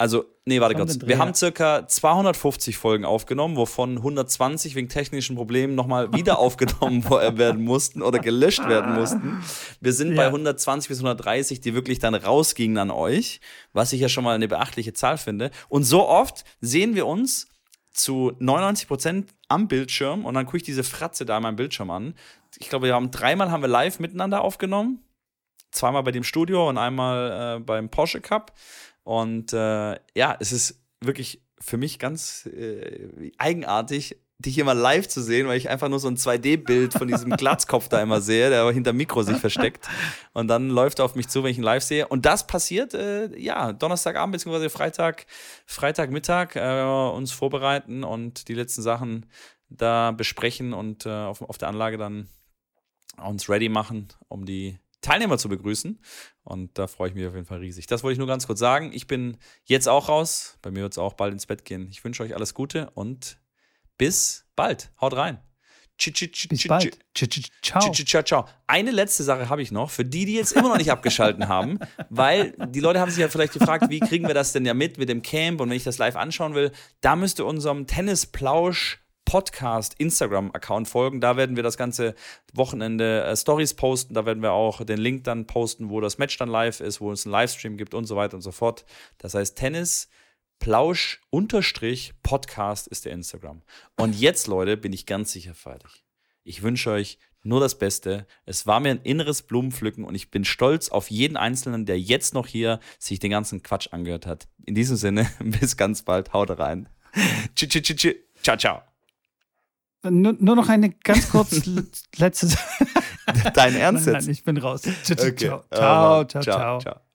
[SPEAKER 1] Also, nee, warte kurz. Wir haben circa 250 Folgen aufgenommen, wovon 120 wegen technischen Problemen nochmal wieder aufgenommen äh, werden mussten oder gelöscht werden mussten. Wir sind bei
[SPEAKER 2] Ja.
[SPEAKER 1] 120 bis 130, die wirklich dann rausgingen an euch, was ich ja schon mal eine beachtliche Zahl finde. Und so oft sehen wir uns zu 99 Prozent am Bildschirm und dann gucke ich diese Fratze da an meinem Bildschirm an. Ich glaube, wir haben dreimal haben wir live miteinander aufgenommen. Zweimal bei dem Studio und einmal äh, beim Porsche Cup. Und äh, ja, es ist wirklich für mich ganz äh, eigenartig, dich immer live zu sehen, weil ich einfach nur so ein 2D-Bild von diesem Glatzkopf da immer sehe, der aber hinter Mikro sich versteckt. Und dann läuft er auf mich zu, wenn ich ihn live sehe. Und das passiert, äh, ja, Donnerstagabend bzw. Freitag, Freitagmittag, äh, uns vorbereiten und die letzten Sachen da besprechen und äh, auf, auf der Anlage dann uns ready machen, um die Teilnehmer zu begrüßen. Und da freue ich mich auf jeden Fall riesig. Das wollte ich nur ganz kurz sagen. Ich bin jetzt auch raus. Bei mir wird es auch bald ins Bett gehen. Ich wünsche euch alles Gute und bis bald. Haut rein.
[SPEAKER 2] Bis bald. Ciao.
[SPEAKER 1] Ciao, ciao. Eine letzte Sache habe ich noch, für die, die jetzt immer noch nicht abgeschalten haben, weil die Leute haben sich ja vielleicht gefragt, wie kriegen wir das denn ja mit mit dem Camp und wenn ich das live anschauen will, da müsste unserem Tennisplausch Podcast Instagram-Account folgen. Da werden wir das ganze Wochenende äh, Stories posten. Da werden wir auch den Link dann posten, wo das Match dann live ist, wo es einen Livestream gibt und so weiter und so fort. Das heißt, Tennis Plausch unterstrich Podcast ist der Instagram. Und jetzt, Leute, bin ich ganz sicher fertig. Ich wünsche euch nur das Beste. Es war mir ein inneres Blumenpflücken und ich bin stolz auf jeden Einzelnen, der jetzt noch hier sich den ganzen Quatsch angehört hat. In diesem Sinne, bis ganz bald. Haut rein. Ciao, ciao.
[SPEAKER 2] Nur, nur noch eine ganz kurz letzte
[SPEAKER 1] Dein Ernst
[SPEAKER 2] nein,
[SPEAKER 1] jetzt?
[SPEAKER 2] Nein, ich bin raus.
[SPEAKER 1] Okay.
[SPEAKER 2] Ciao, ciao, ciao. ciao. ciao.